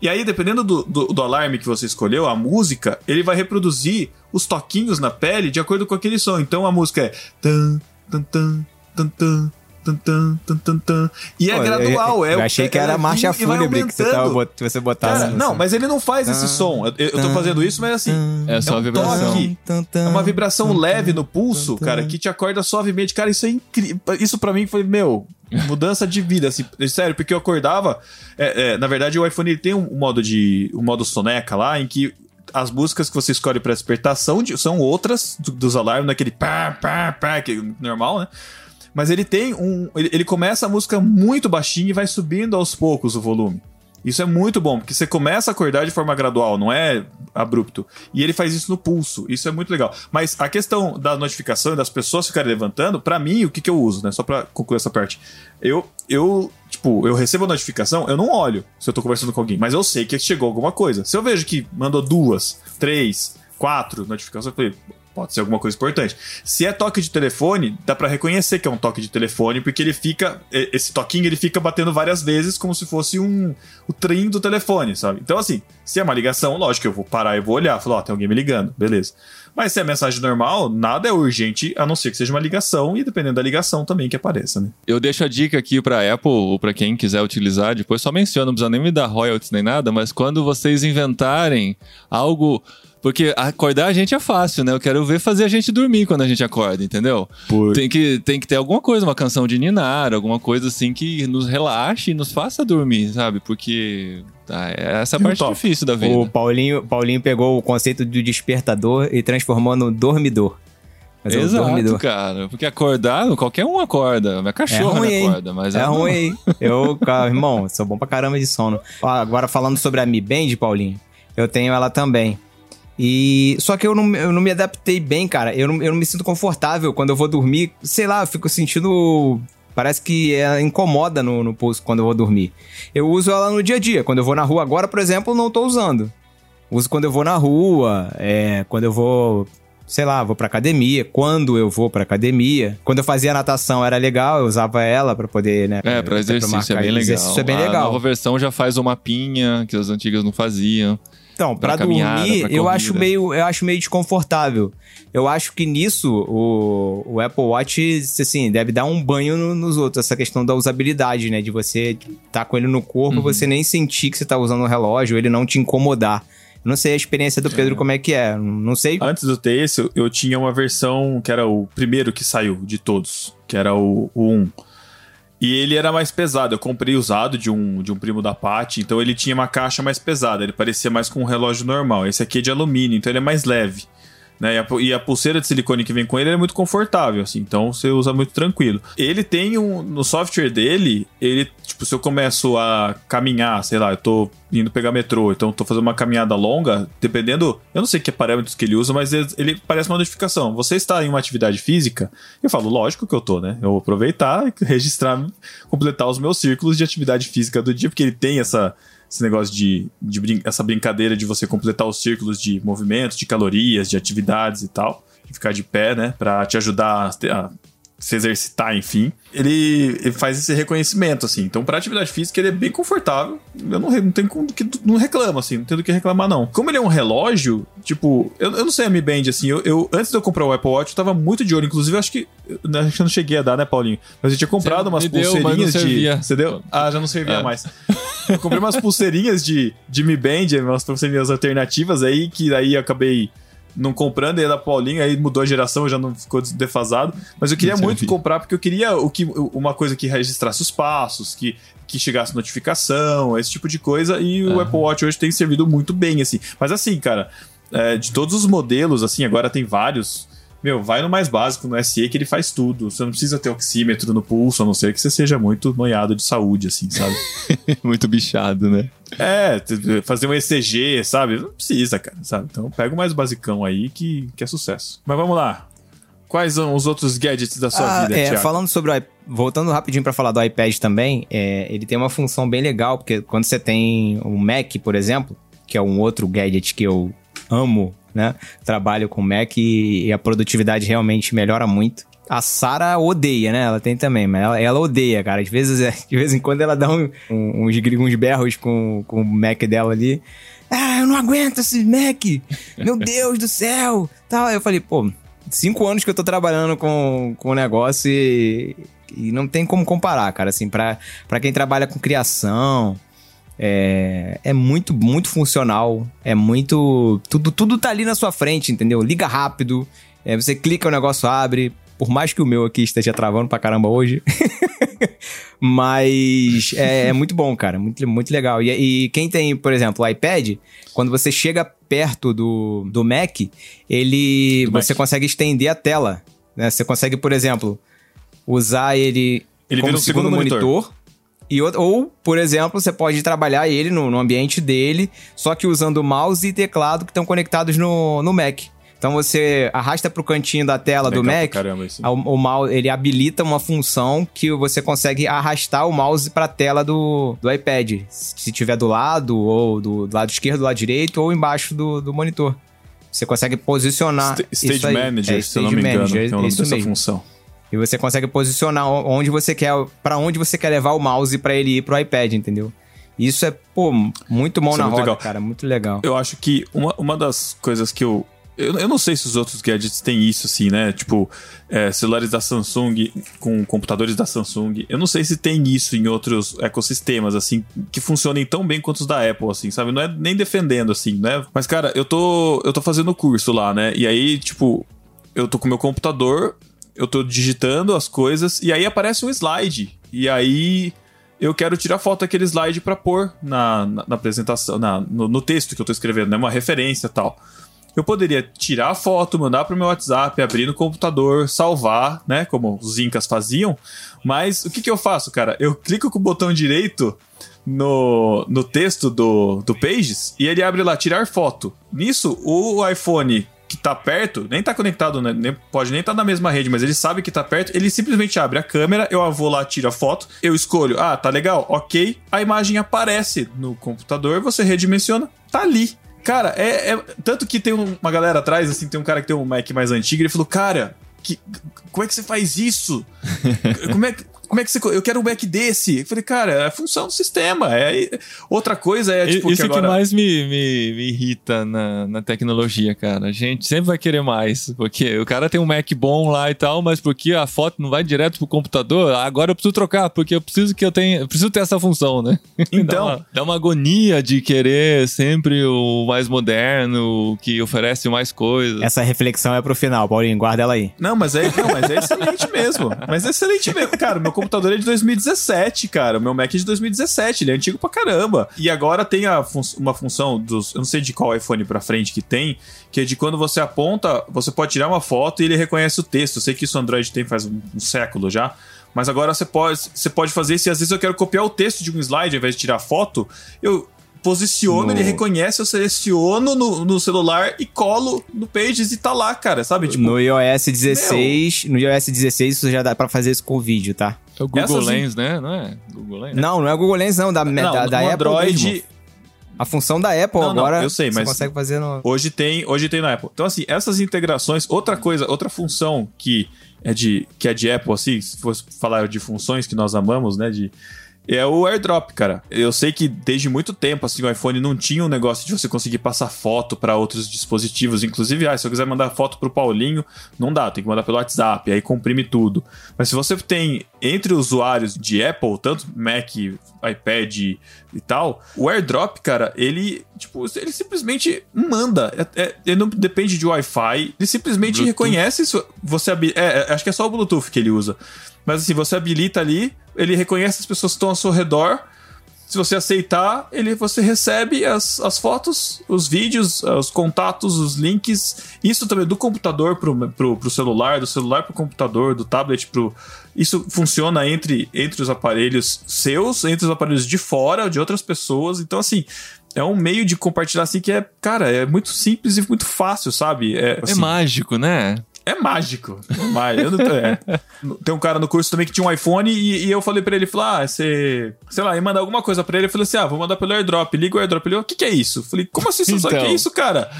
E aí, dependendo do, do, do alarme que você escolheu, a música, ele vai reproduzir os toquinhos na pele de acordo com aquele som. Então a música é. Tan, tan, tan, tan, tan, tan, tan, tan, tan, tan. E é Pô, gradual. Eu, é, eu achei que é- era marcha vem e vai fúnebre que você, tava, você botasse. Cara, no- não, mas ele não faz esse som. Eu, eu tô fazendo isso, mas assim. É só um a vibração. toque. É uma vibração leve no pulso, cara, que te acorda suavemente. Cara, isso é incrível. Isso pra mim foi, meu, mudança de vida, assim. Sério, porque eu acordava. é, é, na verdade, o iPhone ele tem um modo de. um modo soneca lá, em que as músicas que você escolhe pra despertar são, de- são outras do- dos alarmes, naquele pá, pá, pá, que é normal, né? Mas ele tem um. Ele, ele começa a música muito baixinho e vai subindo aos poucos o volume. Isso é muito bom, porque você começa a acordar de forma gradual, não é abrupto. E ele faz isso no pulso. Isso é muito legal. Mas a questão da notificação e das pessoas ficarem levantando, pra mim, o que, que eu uso, né? Só pra concluir essa parte. Eu, eu, tipo, eu recebo a notificação, eu não olho se eu tô conversando com alguém, mas eu sei que chegou alguma coisa. Se eu vejo que mandou duas, três, quatro notificações, eu falei, pode ser alguma coisa importante. Se é toque de telefone, dá pra reconhecer que é um toque de telefone, porque ele fica, esse toquinho ele fica batendo várias vezes como se fosse um o trem do telefone, sabe? Então assim, se é uma ligação, lógico eu vou parar e vou olhar, falar, ó, tem alguém me ligando, beleza. Mas se é mensagem normal, nada é urgente, a não ser que seja uma ligação e dependendo da ligação também que apareça, né? Eu deixo a dica aqui pra Apple ou pra quem quiser utilizar, depois só menciona, não precisa nem me dar royalties nem nada, mas quando vocês inventarem algo. Porque acordar a gente é fácil, né? Eu quero ver fazer a gente dormir quando a gente acorda, entendeu? Por- Tem, que, tem que ter alguma coisa, uma canção de Ninar, alguma coisa assim que nos relaxe e nos faça dormir, sabe? Porque tá, é essa a E no parte difícil da vida. O Paulinho, Paulinho pegou o conceito do despertador e transformou no dormidor. Mas é Exato, dormidor. cara. Porque acordar, qualquer um acorda. Minha É cachorra ruim, não hein? acorda, mas é ruim, hein? Eu, cara, irmão, sou bom pra caramba de sono. Ó, agora falando sobre a Mi Band, Paulinho, eu tenho ela também. E só que eu não, eu não me adaptei bem, cara. Eu não, eu não me sinto confortável quando eu vou dormir. Sei lá, eu fico sentindo. Parece que ela incomoda no, no pulso quando eu vou dormir. Eu uso ela no dia a dia. Quando eu vou na rua agora, por exemplo, não tô usando. Uso quando eu vou na rua, é, quando eu vou, sei lá, vou pra academia, quando eu vou pra academia. Quando eu fazia natação era legal, eu usava ela pra poder, né? É, pra exercício é bem legal. Exercício é bem A legal. nova versão já faz o mapinha, que as antigas não faziam. Então, caminhada, dormir, pra eu corrida. acho meio, eu acho meio desconfortável. Eu acho que nisso o, o Apple Watch, assim, deve dar um banho no- nos outros, essa questão da usabilidade, né, de você tá com ele no corpo, Uhum. você nem sentir que você tá usando o relógio, ele não te incomodar. Eu não sei a experiência do Pedro como é que é, não sei. Antes eu ter esse, eu- eu tinha uma versão que era o primeiro que saiu de todos, que era o, o 1. E ele era mais pesado. Eu comprei usado de um, de um primo da Paty, então ele tinha uma caixa mais pesada. Ele parecia mais com um relógio normal. Esse aqui é de alumínio, então ele é mais leve. Né? E, a, e a pulseira de silicone que vem com ele é muito confortável, assim, então você usa muito tranquilo. Ele tem um. No software dele, ele, tipo, se eu começo a caminhar, sei lá, eu tô indo pegar metrô, então tô fazendo uma caminhada longa, dependendo. Eu não sei que parâmetros que ele usa, mas ele, ele parece uma notificação. Você está em uma atividade física? Eu falo, lógico que eu tô, né? Eu vou aproveitar e registrar, completar os meus círculos de atividade física do dia, porque ele tem essa esse negócio de, de brin- essa brincadeira de você completar os círculos de movimentos, de calorias, de atividades e tal, e ficar de pé, né, Pra te ajudar a, a se exercitar, enfim. Ele, ele faz esse reconhecimento, assim. Então, pra atividade física, ele é bem confortável. Eu não, não tenho que não reclamo, assim, não tenho do que reclamar, não. Como ele é um relógio, tipo, eu, eu não sei a Mi Band, assim, eu, eu- antes de eu comprar o Apple Watch, eu tava muito de olho. Inclusive, eu acho que. eu Acho que eu não cheguei a dar, né, Paulinho? Mas eu tinha comprado Você umas me deu, pulseirinhas de. Você deu? Ah, já não servia É. mais. Eu comprei umas pulseirinhas de, de Mi Band, umas pulseirinhas alternativas aí, que aí eu acabei não comprando, e da Paulinho, aí mudou a geração, já não ficou defasado. Mas eu queria muito comprar, porque eu queria o que, uma coisa que registrasse os passos, que, que chegasse notificação, esse tipo de coisa, e o Aham. Apple Watch hoje tem servido muito bem, assim. Mas assim, cara, é, de todos os modelos, assim, agora tem vários. Meu, vai no mais básico, no SE, que ele faz tudo. Você não precisa ter oxímetro no pulso, a não ser que você seja muito noiado de saúde, assim, sabe? Muito bichado, né? é, fazer um ECG, sabe? Não precisa, cara, sabe? Então pega o mais basicão aí que, que é sucesso. Mas vamos lá. Quais são os outros gadgets da sua Ah, vida, é, Thiago? falando sobre o voltando rapidinho pra falar do iPad também, é, ele tem uma função bem legal, porque quando você tem um Mac, por exemplo, que é um outro gadget que eu amo, né? Trabalho com Mac e, e a produtividade realmente melhora muito. A Sara odeia, né? Ela tem também, mas ela, ela odeia, cara. Às vezes, de vez em quando ela dá um- um- uns, uns berros com, com o Mac dela ali. Ah, eu não aguento esse Mac! Meu Deus do céu! Tal. Eu falei, pô, cinco anos que eu tô trabalhando com, com o negócio e, e não tem como comparar, cara. Assim, pra, pra quem trabalha com criação, é, é muito, muito funcional. É muito. Tudo, tudo tá ali na sua frente, entendeu? Liga rápido. é, você clica, o negócio abre. Por mais que o meu aqui esteja travando pra caramba hoje. Mas é, é muito bom, cara. Muito, muito legal. E, e quem tem, por exemplo, o iPad, quando você chega perto do, do Mac, ele. Do você Mac. consegue estender a tela. Né? Você consegue, por exemplo, usar ele, Ele como um segundo segundo monitor. monitor. E, ou- por exemplo, você pode trabalhar ele no, no ambiente dele, só que usando mouse e teclado que estão conectados no, no Mac. Então você arrasta pro cantinho da tela do Legal pra Mac, Caramba, o, o mouse, ele habilita uma função que você consegue arrastar o mouse para a tela do, do iPad. Se tiver do lado, ou do, do lado esquerdo, do lado direito, ou embaixo do, do monitor. Você consegue posicionar. Sta- Stage isso aí. Manager, É, se eu não me engano, Manager, é o nome dessa mesmo. função. E você consegue posicionar onde você quer, para onde você quer levar o mouse para ele ir pro iPad, entendeu? Isso é, pô, muito mão Isso é na muito roda, legal. cara, muito legal. Eu acho que uma, uma das coisas que eu. Eu, eu não sei se os outros gadgets têm isso, assim, né? Tipo, é, celulares da Samsung com computadores da Samsung. Eu não sei se tem isso em outros ecossistemas, assim, que funcionem tão bem quanto os da Apple, assim, sabe? Não é nem defendendo, assim, né? Mas, cara, eu tô, eu tô fazendo curso lá, né? E aí, tipo, eu tô com meu computador, eu tô digitando as coisas, e aí aparece um slide. E aí eu quero tirar foto daquele slide pra pôr na, na, na apresentação, na, no, no texto que eu tô escrevendo, né? Uma referência tal. Eu poderia tirar a foto, mandar pro meu WhatsApp, abrir no computador, salvar, né? Como os Incas faziam. Mas o que, que eu faço, cara? Eu clico com o botão direito no, no texto do, do Pages e ele abre lá, tirar foto. Nisso, o iPhone que tá perto, nem tá conectado, né? nem, pode nem estar tá na mesma rede, mas ele sabe que tá perto, ele simplesmente abre a câmera, eu vou lá, tiro a foto, eu escolho, ah, tá legal, ok, a imagem aparece no computador, você redimensiona, tá ali. Cara, é, é- Tanto que tem um- uma galera atrás, assim, tem um cara que tem um Mac mais antigo, ele falou, cara, que, como é que você faz isso? como é que. Como é que você. Eu quero um Mac desse. Eu falei, cara, é a função do sistema. É, outra coisa é, tipo, Isso que agora... que mais me, me, me irrita na, na tecnologia, cara. A gente sempre vai querer mais. Porque o cara tem um Mac bom lá e tal, mas porque a foto não vai direto pro computador, agora eu preciso trocar, porque eu preciso que eu tenha. Eu preciso ter essa função, né? Então- dá, uma, dá uma agonia de querer sempre o mais moderno, o que oferece mais coisas. Essa reflexão é pro final, Paulinho, guarda ela aí. Não, mas é, não, mas é excelente mesmo. Mas é excelente mesmo. Cara, meu computador é de 2017, cara. O meu Mac é de 2017, ele é antigo pra caramba. E agora tem fun- uma função dos. Eu não sei de qual iPhone pra frente que tem, que é de quando você aponta, você pode tirar uma foto e ele reconhece o texto. Eu sei que isso o Android tem faz um, um século já. Mas agora você pode, você pode fazer isso. E às vezes eu quero copiar o texto de um slide ao invés de tirar foto. Eu posiciono, No- ele reconhece, eu seleciono no, no celular e colo no Pages e tá lá, cara. Sabe? Tipo, no iOS 16, no iOS 16 isso já dá pra fazer isso com vídeo, tá? É o Google Essas- Lens, né? Não é? Google Lens? Não, não é o Google Lens não, da, Não, da, da Apple Android, mesmo. A função da Apple Não, não, agora eu sei, você mas- consegue fazer no... Hoje tem, hoje tem na Apple. Então, assim, essas integrações, outra coisa, outra função que é de, que é de Apple, assim, se fosse falar de funções que nós amamos, né? De, é o AirDrop, cara. Eu sei que desde muito tempo, assim, o iPhone não tinha um negócio de você conseguir passar foto para outros dispositivos. Inclusive, ah, se eu quiser mandar foto pro Paulinho, não dá, tem que mandar pelo WhatsApp, aí comprime tudo. Mas se você tem entre usuários de Apple, tanto Mac, iPad e tal, o AirDrop, cara, ele, tipo, ele simplesmente manda. É- é- ele não depende de Wi-Fi, ele simplesmente Bluetooth. reconhece isso. Você é, é, acho que é só o Bluetooth que ele usa. Mas assim, você habilita ali, ele reconhece as pessoas que estão ao seu redor Se você aceitar, ele você recebe as, as fotos, os vídeos, os contatos, os links. Isso também do computador pro, pro, pro celular, do celular pro computador, do tablet pro. Isso funciona entre, entre os aparelhos seus, entre os aparelhos de fora, de outras pessoas. Então, assim, é um meio de compartilhar assim que é, cara, é muito simples e muito fácil, sabe? É, É assim, mágico, né? é mágico. É mágico. Eu não é. Tem um cara no curso também que tinha um iPhone e, e eu falei pra ele, falei, ah, você... Sei lá, ia mandar alguma coisa pra ele. Eu falei assim, ah, vou mandar pelo AirDrop. Liga o AirDrop. Ele, o que que é isso? Eu falei, como assim? Você sabe o que é Então. isso, cara?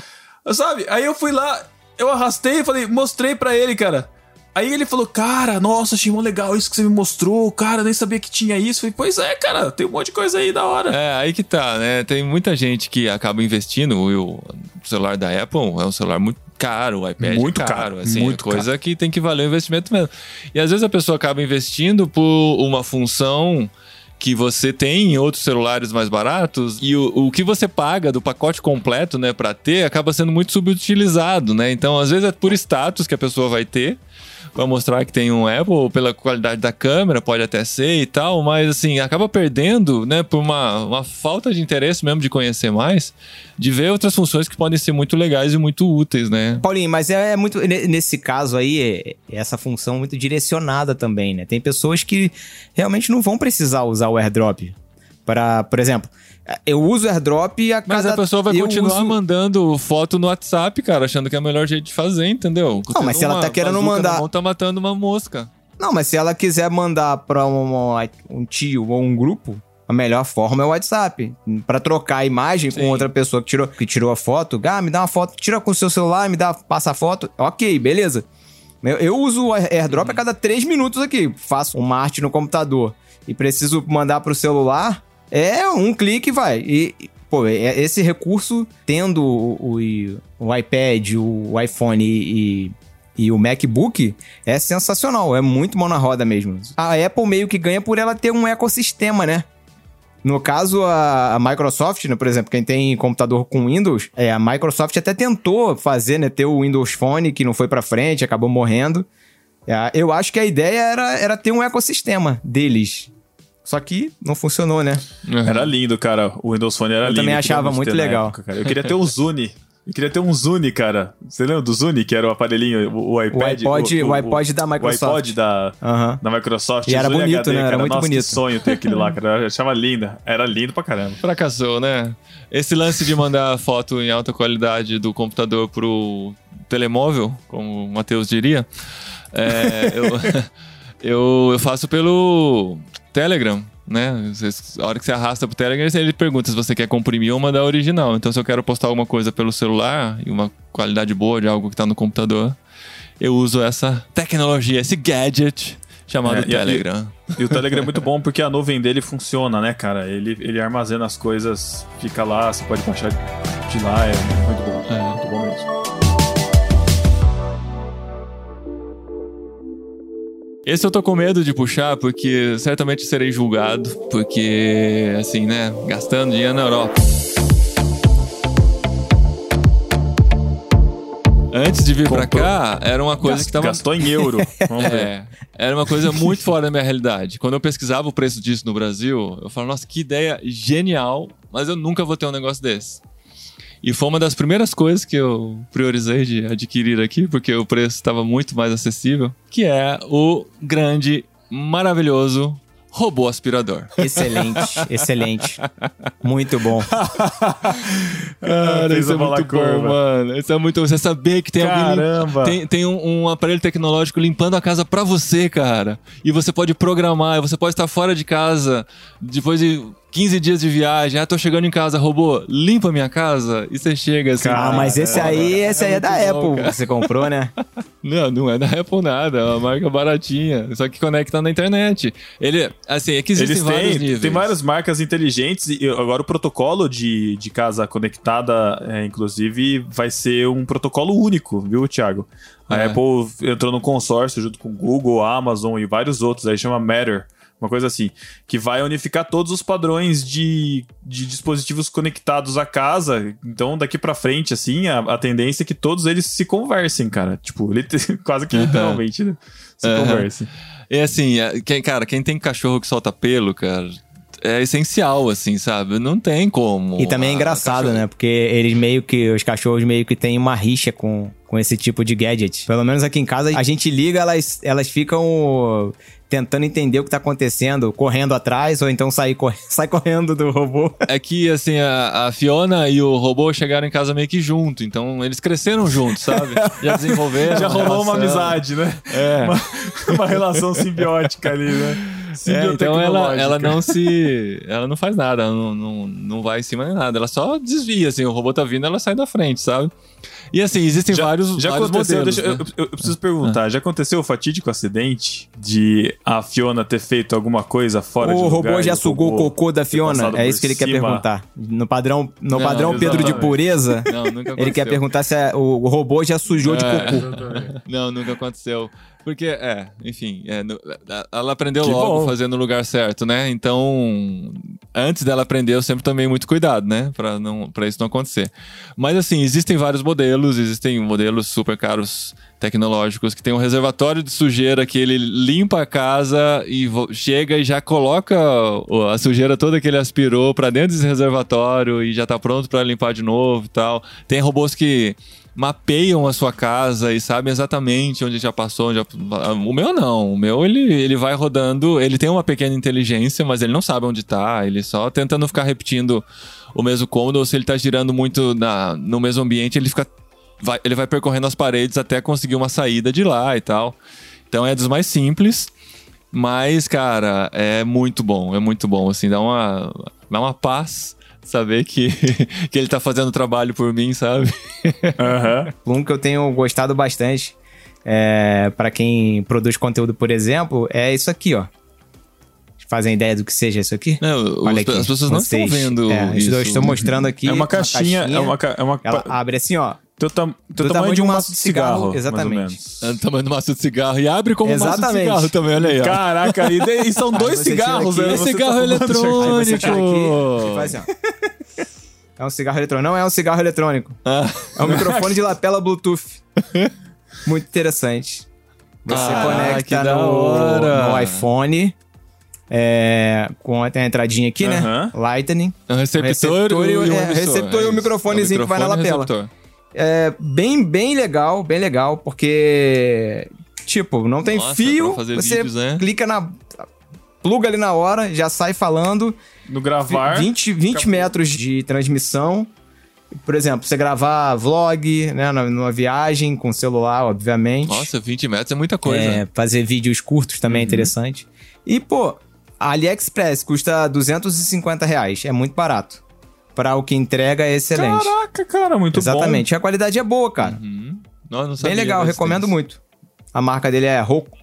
Sabe? Aí eu fui lá, eu arrastei e falei, mostrei pra ele, cara. Aí ele falou, cara, nossa, achei mó legal isso que você me mostrou. Cara, eu nem sabia que tinha isso. Eu falei, pois é, cara, tem um monte de coisa aí da hora. É, aí que tá, né? Tem muita gente que acaba investindo. O, o celular da Apple é um celular muito caro, o iPad Muito é caro, caro, assim, muito é coisa que tem que valer o investimento mesmo. E às vezes a pessoa acaba investindo por uma função que você tem em outros celulares mais baratos e o, o que você paga do pacote completo, né, para ter, acaba sendo muito subutilizado, né? Então, às vezes é por status que a pessoa vai ter, Pra mostrar que tem um Apple, pela qualidade da câmera, pode até ser e tal, mas assim, acaba perdendo, né, por uma, uma falta de interesse mesmo de conhecer mais, de ver outras funções que podem ser muito legais e muito úteis, né? Paulinho, mas é, é muito. ne- Nesse caso aí, é, é essa função muito direcionada também, né? Tem pessoas que realmente não vão precisar usar o airdrop. Para, por exemplo, eu uso o airdrop a Mas cada. a pessoa vai continuar uso- mandando foto no WhatsApp, cara, achando que é o melhor jeito de fazer, entendeu? Não, mas se ela tá querendo mandar- mão, tá matando uma mosca. Não, mas se ela quiser mandar pra um, um tio ou um grupo, a melhor forma é o WhatsApp. Pra trocar a imagem com Sim. outra pessoa que tirou, que tirou a foto. Ah, me dá uma foto, tira com o seu celular, me dá, passa a foto. Ok, beleza. Eu, eu uso o AirDrop a cada três minutos aqui. Faço uma arte no computador e preciso mandar pro celular. É um clique vai. E, pô, é- esse recurso, tendo o, o, iPad, o iPhone e, e o MacBook é sensacional, é muito mão na roda mesmo. A Apple meio que ganha por ela ter um ecossistema, né? No caso, a, Microsoft, né, por exemplo, quem tem computador com Windows, é, a Microsoft até tentou fazer, né, ter o Windows Phone, que não foi pra frente, acabou morrendo. É, eu acho que a ideia era, era ter um ecossistema deles. Só que não funcionou, né? Era lindo, cara. O Windows Phone era Eu lindo. também eu queria achava muito legal. época, cara. Eu queria ter um Zune. Eu queria ter um Zune, cara. Você lembra do Zune, que era o aparelhinho, o, o iPad? iPod- o iPod da Microsoft. O iPod da, Aham. da Microsoft. E era Zune bonito, né? Era cara. muito Nossa, bonito. que sonho ter aquele lá, cara. Eu achava lindo. Era lindo pra caramba. Fracassou, né? Esse lance de mandar foto em alta qualidade do computador pro telemóvel, como o Matheus diria, é, eu, eu, eu faço pelo Telegram, né? A hora que você arrasta pro Telegram, ele pergunta se você quer comprimir ou mandar original. Então, se eu quero postar alguma coisa pelo celular e uma qualidade boa de algo que tá no computador, eu uso essa tecnologia, esse gadget chamado É, e- e- Telegram. E o Telegram é muito bom porque a nuvem dele funciona, né, cara? Ele, ele armazena as coisas, fica lá, você pode baixar de lá, é muito bom. É. Muito bom mesmo. Esse eu tô com medo de puxar, porque certamente serei julgado, porque, assim, né, gastando dinheiro na Europa. Antes de vir pra Comprou. cá, era uma coisa que tava. Gastou em euro. Vamos ver. É, era uma coisa muito fora da minha realidade. Quando eu pesquisava o preço disso no Brasil, eu falava, nossa, que ideia genial, mas eu nunca vou ter um negócio desse. E foi uma das primeiras coisas que eu priorizei de adquirir aqui, porque o preço estava muito mais acessível, que é o grande, maravilhoso robô aspirador. Excelente, excelente. Muito bom. Cara, isso é muito curva. bom, mano. Isso é muito Você saber que tem alguém. Caramba. Tem, tem um, um aparelho tecnológico limpando a casa pra você, cara. E você pode programar, você pode estar fora de casa depois de 15 dias de viagem. Ah, tô chegando em casa, robô, limpa minha casa. E você chega assim. Ah, mas esse aí, esse aí é da muito bom, Apple cara. você comprou, né? Não, não é da Apple nada, é uma marca baratinha, só que conecta na internet. Ele, assim, é que existem Eles vários têm, níveis. tem várias marcas inteligentes e agora o protocolo de, de casa conectada, é, inclusive, vai ser um protocolo único, viu, Thiago? A É. Apple entrou no consórcio junto com Google, Amazon e vários outros, aí chama Matter, uma coisa assim, que vai unificar todos os padrões de, de dispositivos conectados à casa. Então, daqui pra frente, assim, a, a tendência é que todos eles se conversem, cara. Tipo, quase que literalmente, né? Se Aham. conversem. E assim, é, quem, cara, quem tem cachorro que solta pelo, cara, é essencial, assim, sabe? Não tem como. E também é engraçado, né? Porque eles meio que, os cachorros meio que têm uma rixa com, com esse tipo de gadget. Pelo menos aqui em casa, a gente liga, elas, elas ficam tentando entender o que tá acontecendo, correndo atrás, ou então sair cor... sai correndo do robô. É que, assim, a, a Fiona e o robô chegaram em casa meio que junto, então eles cresceram juntos, sabe? Já desenvolveram. Já rolou uma amizade, né? É. Uma, uma relação simbiótica ali, né? É, então ela, ela não se. Ela não faz nada, ela não, não, não vai em cima nem nada. Ela só desvia, assim, o robô tá vindo, ela sai da frente, sabe? E assim, existem vários, Já vários aconteceu, modelos. deixa- né? eu, eu- eu preciso perguntar, já aconteceu o fatídico acidente de a Fiona ter feito alguma coisa fora de o robô já o sugou o cocô da Fiona? É isso que ele quer cima? perguntar. No padrão, no Não, padrão Pedro de exatamente. pureza, Não, nunca ele quer perguntar se é- o o robô já sujou de É. cocô. Não, nunca aconteceu. Porque, é, enfim, é, no- ela aprendeu Que logo bom. fazendo no lugar certo, né? Então, antes dela aprender, eu sempre tomei muito cuidado, né? Pra, não, pra isso não acontecer. Mas, assim, existem vários modelos, existem modelos super caros tecnológicos que tem um reservatório de sujeira que ele limpa a casa e chega e já coloca o- a sujeira toda que ele aspirou pra dentro desse reservatório e já tá pronto pra limpar de novo e tal. Tem robôs que mapeiam a sua casa e sabem exatamente onde já passou. Onde já... O meu não. O meu ele, ele vai rodando. Ele tem uma pequena inteligência, mas ele não sabe onde tá. Ele só tenta não ficar repetindo o mesmo cômodo. Ou se ele tá girando muito na, no mesmo ambiente, ele fica. Vai, ele vai percorrendo as paredes até conseguir uma saída de lá e tal. Então é dos mais simples. Mas, cara, é muito bom. É muito bom. Assim, dá uma, dá uma paz. Saber que, que ele tá fazendo trabalho por mim, sabe? Aham. Um que eu tenho gostado bastante, é, para quem produz conteúdo, por exemplo, é isso aqui, ó. Fazem ideia do que seja isso aqui? Não, os- Olha aqui, as pessoas não vocês- estão vendo É, isso. eu estou mostrando aqui. É uma caixinha, é uma, ca- é uma Ela abre assim, ó. Teu, tam, teu do tamanho, de um maço de cigarro, mais ou exatamente. menos. É do tamanho do maço de cigarro. E abre como um maço de Exatamente. cigarro também, olha aí. ó. Caraca, e, daí- e são dois cigarros, aqui, né? É tá cigarro falando, eletrônico. Você aqui faz assim, ó. É um cigarro eletrônico. Não é um cigarro eletrônico. Ah, É um microfone de lapela Bluetooth. Muito interessante. Você Ah, conecta que da no, hora. no iPhone. É, com tem a entradinha aqui, né? Aham. Lightning. é um receptor, receptor e o- e um é, receptor e o isso. microfonezinho É o que vai na o lapela. receptor. É bem, bem legal, bem legal, porque, tipo, não tem Nossa, fio, você vídeos, né? clica na... Pluga ali na hora, já sai falando. No gravar. 20, 20 acabou. metros de transmissão. Por exemplo, você gravar vlog, né, numa viagem com celular, obviamente. Nossa, 20 metros é muita coisa. É, fazer vídeos curtos também é interessante. E, pô, a AliExpress custa 250 reais. É muito barato. Para o que entrega é excelente. Caraca, cara, muito Exatamente. A qualidade é boa, cara. Uhum. Não, não Bem legal, recomendo muito. A marca dele é Roku.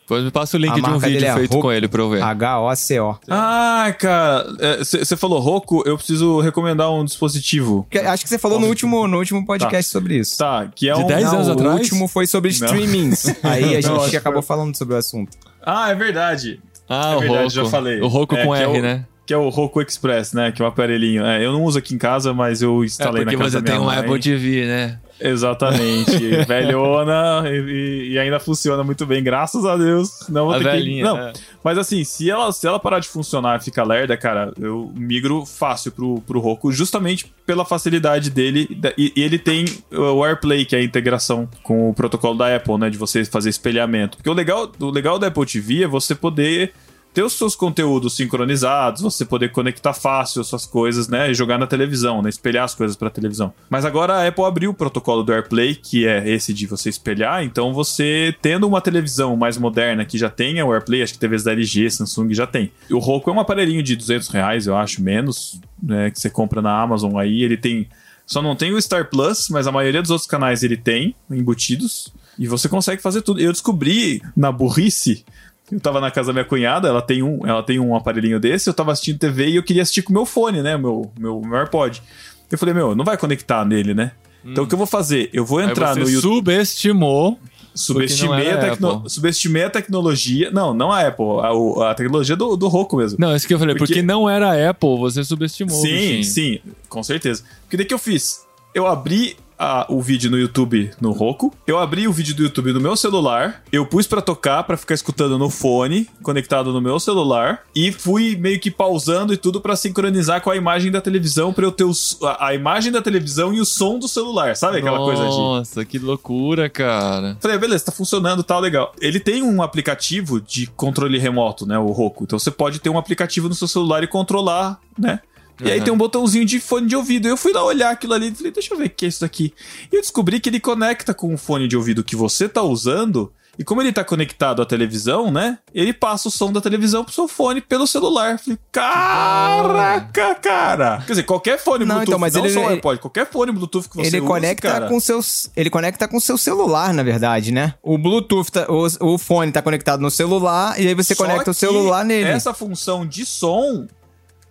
Depois me passa o link A de um vídeo é feito Roku. com ele pra eu ver. H-O-C-O. bom. Ah, cara, você falou Roku, eu preciso recomendar um dispositivo. Que- Acho que você falou no último, no último podcast sobre isso. Tá, que é De um... 10 Não, anos o atrás? último foi sobre streamings. Aí a Não, gente acabou foi- falando sobre o assunto. Ah, é verdade. Ah, é o verdade, Roku. já falei. O Roku É, com é R, o- né? Que é o Roku Express, né? Que é um aparelhinho. É, eu não uso aqui em casa, mas eu É instalei porque na casa você da tem minha um mãe. Apple TV, né? Exatamente. Velhona e, e- ainda funciona muito bem, graças a Deus. Não vou A ter velhinha, que... Não, é. mas assim, se ela, se ela parar de funcionar e ficar lerda, cara, eu migro fácil pro, pro Roku, justamente pela facilidade dele. E, e ele tem o AirPlay, que é a integração com o protocolo da Apple, né? De você fazer espelhamento. Porque o legal, o legal da Apple TV é você poder ter os seus conteúdos sincronizados, você poder conectar fácil as suas coisas, né? E jogar na televisão, né? Espelhar as coisas pra televisão. Mas agora a Apple abriu o protocolo do AirPlay, que é esse de você espelhar. Então você, tendo uma televisão mais moderna que já tenha o AirPlay, acho que TVs da LG, Samsung já tem. O Roku é um aparelhinho de 200 reais, eu acho, menos, né? Que você compra na Amazon aí. Ele tem. Só não tem o Star Plus, mas a maioria dos outros canais ele tem, embutidos. E você consegue fazer tudo. Eu descobri na burrice eu tava na casa da minha cunhada, ela tem um, ela tem um aparelhinho desse, eu tava assistindo TV e eu queria assistir com meu fone, né? Meu, meu, meu AirPod. Eu falei, meu, não vai conectar nele, né? Então o que eu vou fazer? Eu vou entrar no você YouTube. subestimou. Subestimei a, tecno... Subestimei a tecnologia. Não, não a Apple, a, a tecnologia do, do Roku mesmo. Não, isso que eu falei. Porque, Porque- não era a Apple, você subestimou. sim, sim, com certeza. Porque daí que eu fiz? Eu abri a- o vídeo no YouTube no Roku, eu abri o vídeo do YouTube no meu celular, eu pus pra tocar, pra ficar escutando no fone, conectado no meu celular, e fui meio que pausando e tudo pra sincronizar com a imagem da televisão, pra eu ter os- a, a imagem da televisão e o som do celular, sabe aquela coisa de... Nossa, que loucura, cara. Falei, beleza, tá funcionando, tá legal. Ele tem um aplicativo de controle remoto, né? O Roku. Então você pode ter um aplicativo no seu celular e controlar, né? E aí tem um botãozinho de fone de ouvido. Eu fui lá olhar aquilo ali e falei, deixa eu ver o que é isso daqui. E eu descobri que ele conecta com o fone de ouvido que você tá usando. E como ele tá conectado à televisão, né? Ele passa o som da televisão pro seu fone pelo celular. Falei, caraca, cara! Quer dizer, qualquer fone Não, Bluetooth, então, mas não ele- só ele- iPod, qualquer fone Bluetooth que você ele use, conecta cara. com seus, ele conecta com seu celular, na verdade, né? O Bluetooth, tá- o, o fone tá conectado no celular e aí você Só conecta o celular nele. Essa função de som.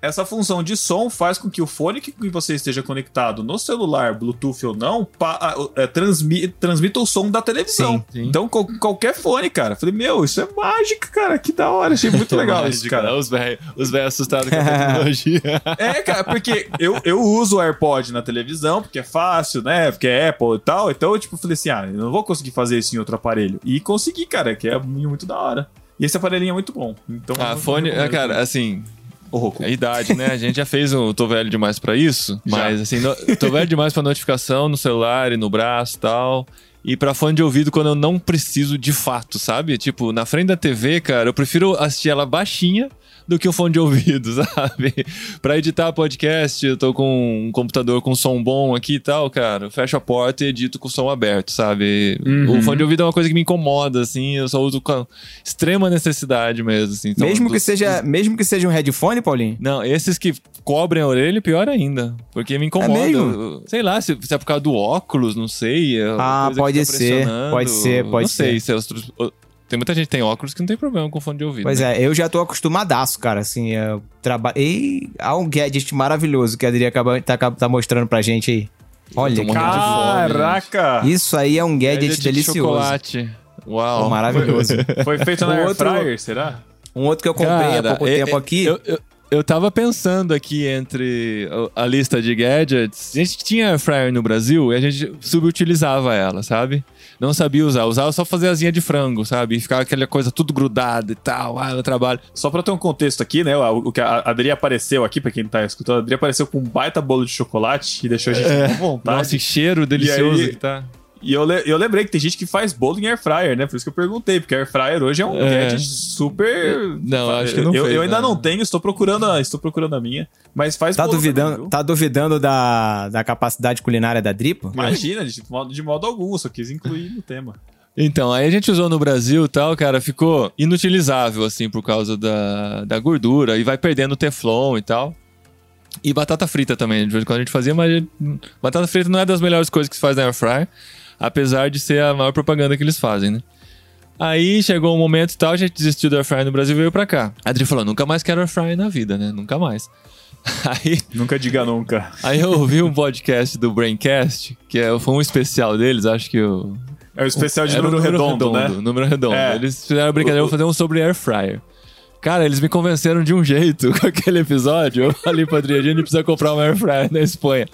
Essa função de som faz com que o fone que você esteja conectado no celular, Bluetooth ou não, pa- ah, é, transmi- transmita o som da televisão. Sim, sim. Então, qual- qualquer fone, cara. Falei, meu, isso é mágica, cara. Que da hora. Achei muito legal isso, cara. né? Os velhos os assustados com a tecnologia. É, cara, porque eu, eu uso o AirPod na televisão, porque é fácil, né? Porque é Apple e tal. Então eu, tipo, falei assim, ah, eu não vou conseguir fazer isso em outro aparelho. E consegui, cara, que é muito da hora. E esse aparelhinho é muito bom. Então, Ah, fone, recomendo cara, assim, Roku. a idade, né? A gente já fez o Tô Velho Demais pra isso, Já. mas assim, no, tô velho demais pra notificação no celular e no braço e tal. E pra fone de ouvido quando eu não preciso de fato, sabe? Tipo, na frente da TV, cara, eu prefiro assistir ela baixinha do que o fone de ouvido, sabe? pra editar podcast, eu tô com um computador com som bom aqui e tal, cara. Eu fecho a porta e edito com o som aberto, sabe? Uhum. O fone de ouvido é uma coisa que me incomoda, assim, eu só uso com extrema necessidade mesmo, assim. Então, mesmo, que dos- seja, mesmo que seja um headphone, Paulinho? não, esses que cobrem a orelha, pior ainda. Porque me incomoda. É mesmo? Sei lá, se, se é por causa do óculos, não sei. é Ah, que pode ser, pode ser, pode não sei ser. se é outros- Tem muita gente que tem óculos que não tem problema com fone de ouvido. Pois né? é, eu já tô acostumadaço, cara, assim, eu trabalhei... Há um gadget maravilhoso que a Adri acaba, tá, tá mostrando pra gente aí. Olha, de. Caraca! Isso aí é um gadget, Gadget de delicioso. chocolate. Uau. Maravilhoso. Foi feito na Air outro- Fryer, será? Um outro que eu comprei há Cara, pouco é- tempo é- aqui. Eu, eu, eu tava pensando aqui entre a a lista de gadgets. A gente tinha air fryer no Brasil e a gente subutilizava ela, sabe? Não sabia usar. Usava só fazer asinha de frango, sabe? E ficava aquela coisa tudo grudada e tal. Ah, no trabalho. Só pra ter um contexto aqui, né? O que a Adri apareceu aqui, pra quem tá escutando, a Adri apareceu com um baita bolo de chocolate e deixou a gente com vontade. Nossa, que cheiro delicioso aí- que tá. E eu, le- eu lembrei que tem gente que faz bolo em air fryer, né? Por isso que eu perguntei, porque air fryer hoje é um É. gadget super. Não, acho que não eu, fez, eu ainda né? não tenho, estou procurando a, estou procurando a minha, mas faz Tá bolo duvidando, também, tá duvidando da, da capacidade culinária da Dripo? Imagina, de modo, de modo algum, só quis incluir no tema. Então, aí a gente usou no Brasil e tal, cara, ficou inutilizável, assim, por causa da, da gordura e vai perdendo teflon e tal. E batata frita também, de vez em quando a gente fazia, mas batata frita não é das melhores coisas que se faz na air fryer, apesar de ser a maior propaganda que eles fazem, né? Aí chegou um momento e tal, a gente desistiu do air fryer no Brasil e veio pra cá. A Adri falou, nunca mais quero air fryer na vida, né? Nunca mais. Aí Nunca diga nunca. Aí eu ouvi um podcast do Braincast, que é, foi um especial deles, acho que o. É o especial de era o número, redondo, né? Número redondo. É. Eles fizeram a brincadeira, eu vou fazer um sobre air fryer. Cara, eles me convenceram de um jeito com aquele episódio. Eu falei pra Adri, a gente precisa comprar uma air fryer na Espanha.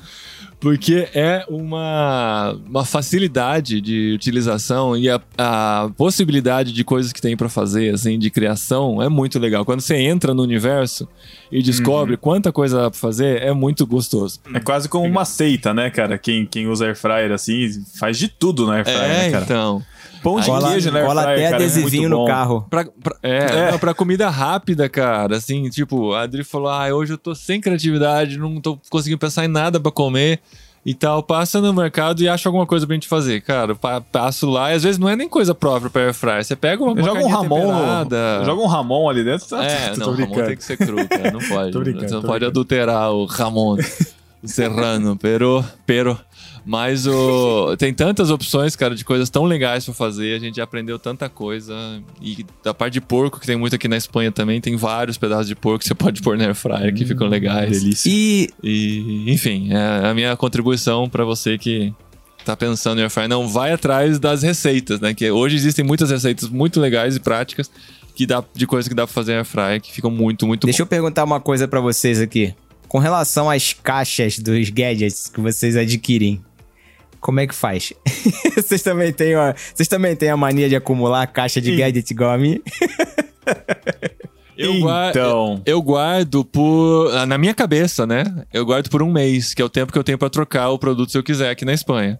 Porque é uma, uma facilidade de utilização e a, a possibilidade de coisas que tem pra fazer, assim, de criação, é muito legal. Quando você entra no universo e descobre Uhum. quanta coisa dá pra fazer, é muito gostoso. É quase como uma seita, né, cara? Quem, quem usa air fryer assim, faz de tudo na air fryer, É, né, cara? então. Pão de Cola, queijo air cola até cara, é adesivinho muito no bom. carro. Pra, pra- é, É. não, pra comida rápida, cara. Assim, tipo, a Adri falou: ah, hoje eu tô sem criatividade, não tô conseguindo pensar em nada pra comer e tal. Passa no mercado e acha alguma coisa pra gente fazer. Cara, pa- passo lá e às vezes não é nem coisa própria pra air fryer. Você pega uma, uma Joga um Ramon, temperada. joga um Ramon ali dentro, tá, É, tô não, o Ramon tem que ser cru, cara. Não pode. Tô brincando, Você não tô pode brincando. adulterar o Ramon. Serrano, pero, pero. Mas o, tem tantas opções, cara, de coisas tão legais pra fazer. A gente já aprendeu tanta coisa. E da parte de porco, que tem muito aqui na Espanha também, tem vários pedaços de porco que você pode pôr na air fryer que ficam legais. delícia. E E, enfim, é a minha contribuição pra você que tá pensando em air fryer. Não, vai atrás das receitas, né? Que hoje existem muitas receitas muito legais e práticas que dá, de coisas que dá pra fazer em air fryer que ficam muito, muito deixa eu perguntar uma coisa pra vocês aqui. Com relação às caixas dos gadgets que vocês adquirem, Como é que faz? vocês também têm, ó, vocês também têm a mania de acumular caixa de Sim. gadget igual a mim? Eu, Então. eu guardo por. Na minha cabeça, né? Eu guardo por um mês, que é o tempo que eu tenho pra trocar o produto se eu quiser aqui na Espanha.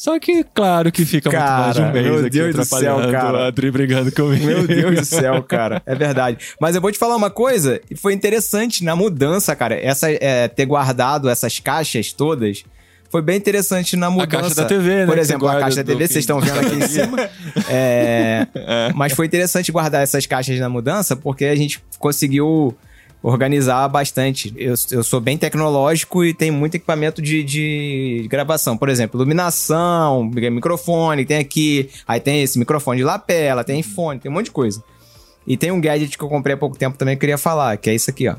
Só que, claro que fica muito mais de um Cara, mês meu aqui Deus do céu, cara. a brigando comigo. Meu Deus do céu, cara. É verdade. Mas eu vou te falar uma coisa, e foi interessante na mudança, cara. Essa, é, ter guardado essas caixas todas. Foi bem interessante na mudança. caixa da TV, né, Por exemplo, a caixa da TV, vocês estão vendo aqui em cima. É, Mas foi interessante guardar essas caixas na mudança, porque a gente conseguiu organizar bastante. Eu, eu sou bem tecnológico e tem muito equipamento de, de gravação. Por exemplo, iluminação, microfone, tem aqui. Aí tem esse microfone de lapela, tem fone, tem um monte de coisa. E tem um gadget que eu comprei há pouco tempo também que eu queria falar, que é isso aqui, ó.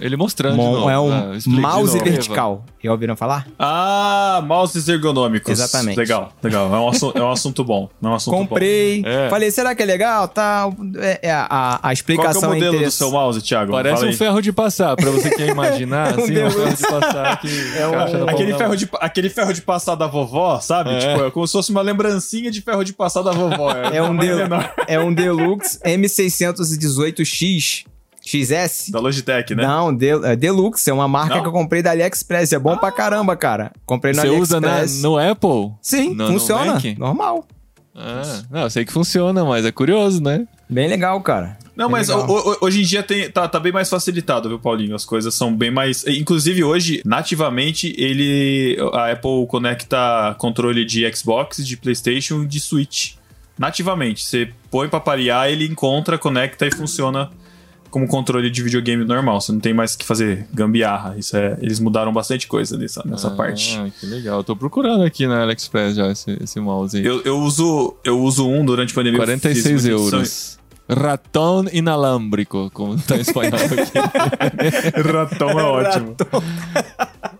Ele mostrando. de Mon- é um Ah, de mouse novo. vertical. Já ouviram falar? Ah, mouses ergonômicos. Exatamente. Legal, legal. É um assunto, é um assunto bom. É um assunto Comprei. É. Falei, será que é legal? Tá. É, é, a, a bom. Qual que é explicação o modelo do seu mouse, Thiago? Parece um ferro de passar, pra você que quer imaginar, Um assim, um ferro de passar que É um- Aquele ferro, de, aquele ferro de passar da vovó, sabe? É. Tipo, é como se fosse uma lembrancinha de ferro de passar da vovó. É um, tamanho del- menor. é um Deluxe M618X. XS? Da Logitech, né? Não, Del- é Deluxe. É uma marca Não? que eu comprei da AliExpress. É bom pra caramba, cara. Comprei no Você usa na, AliExpress. no Apple? Sim, No- no funciona. Mac? Normal. Ah, não, eu sei que funciona, mas é curioso, né? Bem legal, cara. Não, Bem mas ho- ho- hoje em dia tem, tá, tá bem mais facilitado, viu, Paulinho? As coisas são bem mais. Inclusive, hoje, nativamente, ele. A Apple conecta controle de Xbox, de PlayStation e de Switch. Nativamente. Você põe pra parear, ele encontra, conecta e funciona como controle de videogame normal. Você não tem mais que fazer gambiarra. Isso é, eles mudaram bastante coisa nessa, nessa ah, parte. que legal. Eu tô procurando aqui na AliExpress já esse, esse mouse aí. Eu, eu, uso, eu uso um durante a pandemia. eu fiz 46 muita edição- euros. Ratão inalâmbrico, como tá em espanhol aqui. Ratão é ótimo. Ratão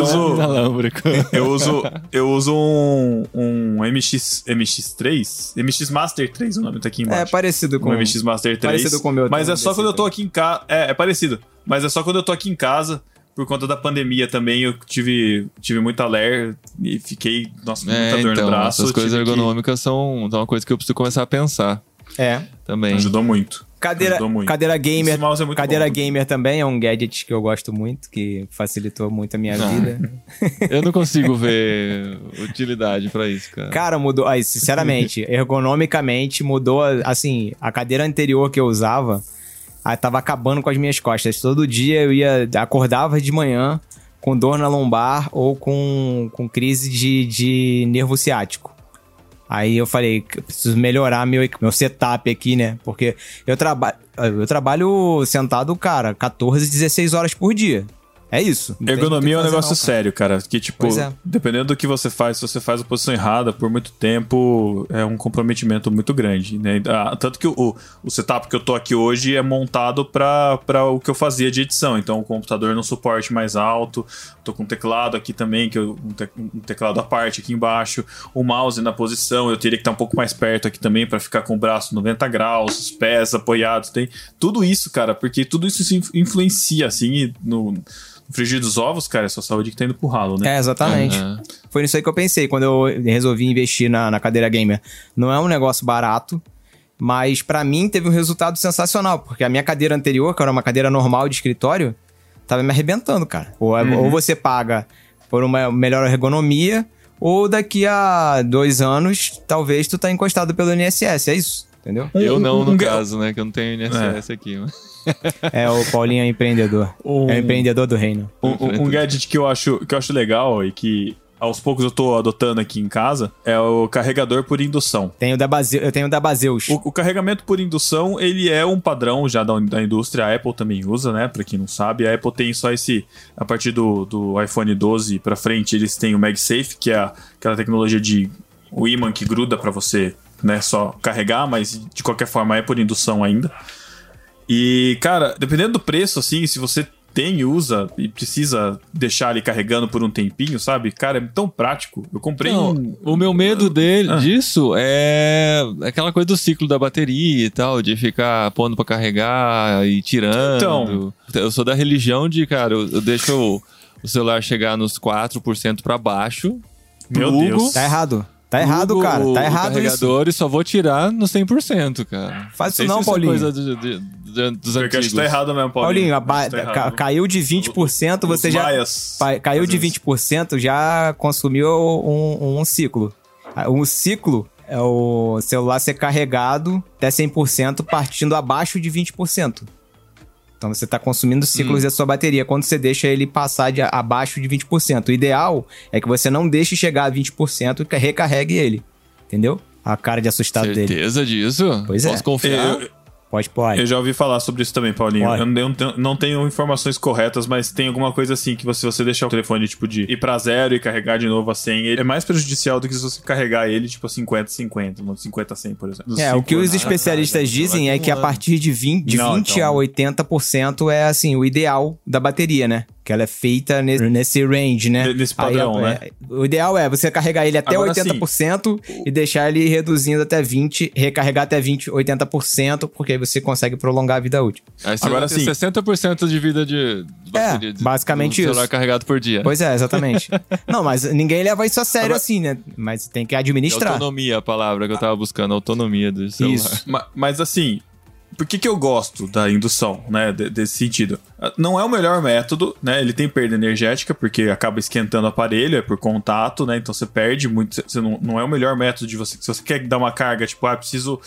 uso- inalâmbrico. Eu uso, eu uso um, um MX, MX3, MX Master 3, o nome tá aqui É embaixo. parecido com. um MX Master 3. parecido com o meu Mas é só quando eu tô aqui em casa. É, é parecido. Mas é só quando eu tô aqui em casa. Por conta da pandemia também, eu tive, tive muita ler e fiquei, nossa, com muita É, dor então, no braço. essas eu coisas que- ergonômicas são, são uma coisa que eu preciso começar a pensar É. também. Ajudou muito. Cadeira, cadeira gamer. É cadeira bom. gamer também é um gadget que eu gosto muito, que facilitou muito a minha Ah. vida. Eu não consigo ver utilidade pra isso, cara. Cara, mudou. Aí, sinceramente, ergonomicamente mudou. Assim, a cadeira anterior que eu usava tava acabando com as minhas costas. Todo dia eu ia. Acordava de manhã com dor na lombar ou com, com crise de, de nervo ciático. Aí eu falei, preciso melhorar meu, meu setup aqui, né? Porque eu, traba eu trabalho sentado, cara, 14, 16 horas por dia. É isso. Ergonomia é um negócio não, cara. sério, cara. Que, tipo, é. dependendo do que você faz, se você faz a posição errada por muito tempo, é um comprometimento muito grande, né? Ah, Tanto que o, o setup que eu tô aqui hoje é montado pra pra o que eu fazia de edição. Então, o computador no suporte mais alto, tô com um teclado aqui também, que eu, um, te- um teclado à parte aqui embaixo, o mouse na posição, eu teria que estar um pouco mais perto aqui também pra ficar com o braço 90 graus, os pés apoiados, tem tudo isso, cara, porque tudo isso influencia, assim, no... frigir dos ovos, cara, é sua saúde que tá indo pro ralo, né? É, exatamente. Aham. Foi nisso aí que eu pensei quando eu resolvi investir na, na cadeira gamer. Não é um negócio barato, mas pra mim teve um resultado sensacional, porque a minha cadeira anterior, que era uma cadeira normal de escritório, tava me arrebentando, cara. Ou, é- ou você paga por uma melhor ergonomia, ou daqui a dois anos, talvez tu tá encostado pelo INSS, é isso? Entendeu? Eu não, um- no um- caso, né? Que eu não tenho INSS aqui. mas- É, o Paulinho é empreendedor. Um- É o empreendedor do reino. Um, um- um gadget que eu acho que eu acho legal e que aos poucos eu tô adotando aqui em casa é o carregador por indução. Tenho da Base... Eu tenho da Baseus. O, o carregamento por indução, ele é um padrão já da, da indústria, a Apple também usa, né? Pra quem não sabe, a Apple tem só esse, a partir do, do iPhone 12 pra frente, eles têm o MagSafe, que é aquela tecnologia de o imã que gruda pra você, né, só carregar, mas de qualquer forma é por indução ainda. E, cara, dependendo do preço, assim, se você tem e usa e precisa deixar ele carregando por um tempinho, sabe? Cara, é tão prático. Eu comprei Não, um. o meu medo dele, Ah. disso é aquela coisa do ciclo da bateria e tal, de ficar pondo pra carregar e tirando. Então. Eu sou da religião de, cara, eu, eu deixo o, o celular chegar nos 4% pra baixo Meu plugo, Deus. Tá errado. Tá errado, plugo cara. o- Tá o errado isso. carregador e só vou tirar no 100%, cara. Faz isso não, se é Paulinho. coisa de- de- de- dos Porque acho antigos. que tá errado mesmo, Paulinho. Paulinho, Acho ba- tá ca- caiu de 20%, você Os já. maias pa- caiu de fazem isso. 20%, já consumiu um, um ciclo. Ah, Um ciclo é o celular ser carregado até 100% partindo abaixo de 20%. Então você está consumindo ciclos da sua bateria quando você deixa ele passar de abaixo de 20%. O ideal é que você não deixe chegar a 20% e recarregue ele. Entendeu? A cara de assustado dele. Certeza disso? Pois é. Posso confiar? Eu, Pode, pode. eu já ouvi falar sobre isso também, Paulinho. Pode. Eu não tenho, não tenho informações corretas, mas tem alguma coisa assim que você, se você deixar o telefone, tipo, de ir pra zero e carregar de novo a 100, ele é mais prejudicial do que se você carregar ele, tipo, a 50, 50, no 50 a 100, por exemplo. É, o que os especialistas dizem é que a partir de 20, de Não, 20 então- a 80% é assim, o ideal da bateria, né? Que ela é feita nesse, nesse range, né? Nesse padrão, Aí, né? é, O ideal é você carregar ele até Agora, 80% e deixar ele reduzindo até 20, recarregar até 20, 80%, porque aí você consegue prolongar a vida útil. Aí você Agora sim. 60% de vida de, de bateria. de- basicamente do celular isso. carregado por dia. Pois é, exatamente. Não, mas ninguém leva isso a sério Agora- assim, né? Mas tem que É administrar. autonomia a palavra que eu tava buscando, autonomia do celular. Isso. Ma- Mas assim, por que, que eu gosto da indução, né? de- desse sentido? Ah, Não é o melhor método, né? Ele tem perda energética, porque acaba esquentando o aparelho, é por contato, né? Então você perde muito. Você não, não é o melhor método de você. Se você quer dar uma carga, tipo, ah, preciso.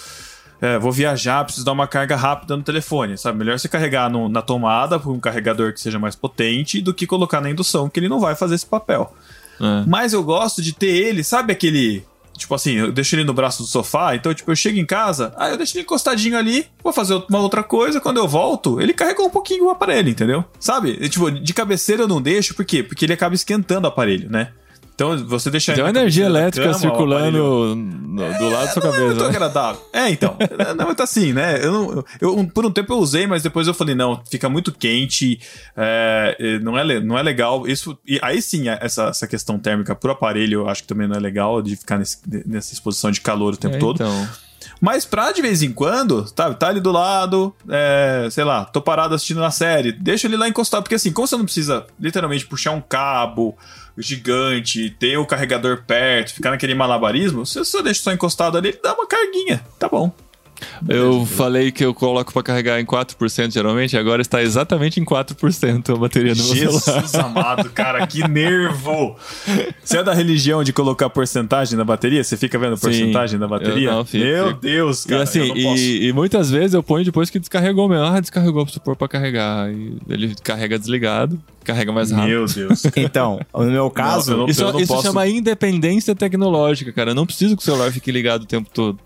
é, vou viajar, preciso dar uma carga rápida no telefone, sabe? Melhor você carregar no- na tomada por um carregador que seja mais potente do que colocar na indução, que ele não vai fazer esse papel. É. Mas eu gosto de ter ele, sabe aquele. Tipo assim, eu deixo ele no braço do sofá, então, tipo, eu chego em casa, aí eu deixo ele encostadinho ali, vou fazer uma outra coisa, quando eu volto, ele carregou um pouquinho o aparelho, entendeu? Sabe? E, tipo, de cabeceira eu não deixo, por quê? Porque ele acaba esquentando o aparelho, né? Então, você deixa Tem uma energia elétrica cama, circulando no- do lado da sua não é muito cabeça. né? agradável. É, então. não, mas tá assim, né? Eu, não, eu, por um tempo eu usei, mas depois eu falei, não, fica muito quente, é, é, não, é, não é legal. Isso, e aí sim, essa, essa questão térmica pro aparelho, eu acho que também não é legal de ficar nesse- nessa exposição de calor o tempo É, todo. Então, Mas pra de vez em quando, tá, tá ali do lado, é, sei lá, tô parado assistindo na série, deixa ele lá encostado, porque assim, como você não precisa literalmente puxar um cabo gigante, ter o carregador perto, ficar naquele malabarismo, você deixa só encostado ali, ele dá uma carguinha, tá bom. Eu falei que eu coloco pra carregar em 4% geralmente, agora está exatamente em 4% a bateria do meu celular. Jesus amado, cara, que nervo! Você é da religião de colocar porcentagem na bateria? Você fica vendo porcentagem na bateria? eu não, fico, Meu fico. Deus, cara, e assim, eu não posso. e, e muitas vezes eu ponho depois que descarregou mesmo. Ah, descarregou, preciso pôr pra carregar. E ele carrega desligado, carrega mais rápido. Meu Deus. Então, no meu caso, eu não- Isso, não isso posso- chama independência tecnológica, cara. Eu não preciso que o celular fique ligado o tempo todo.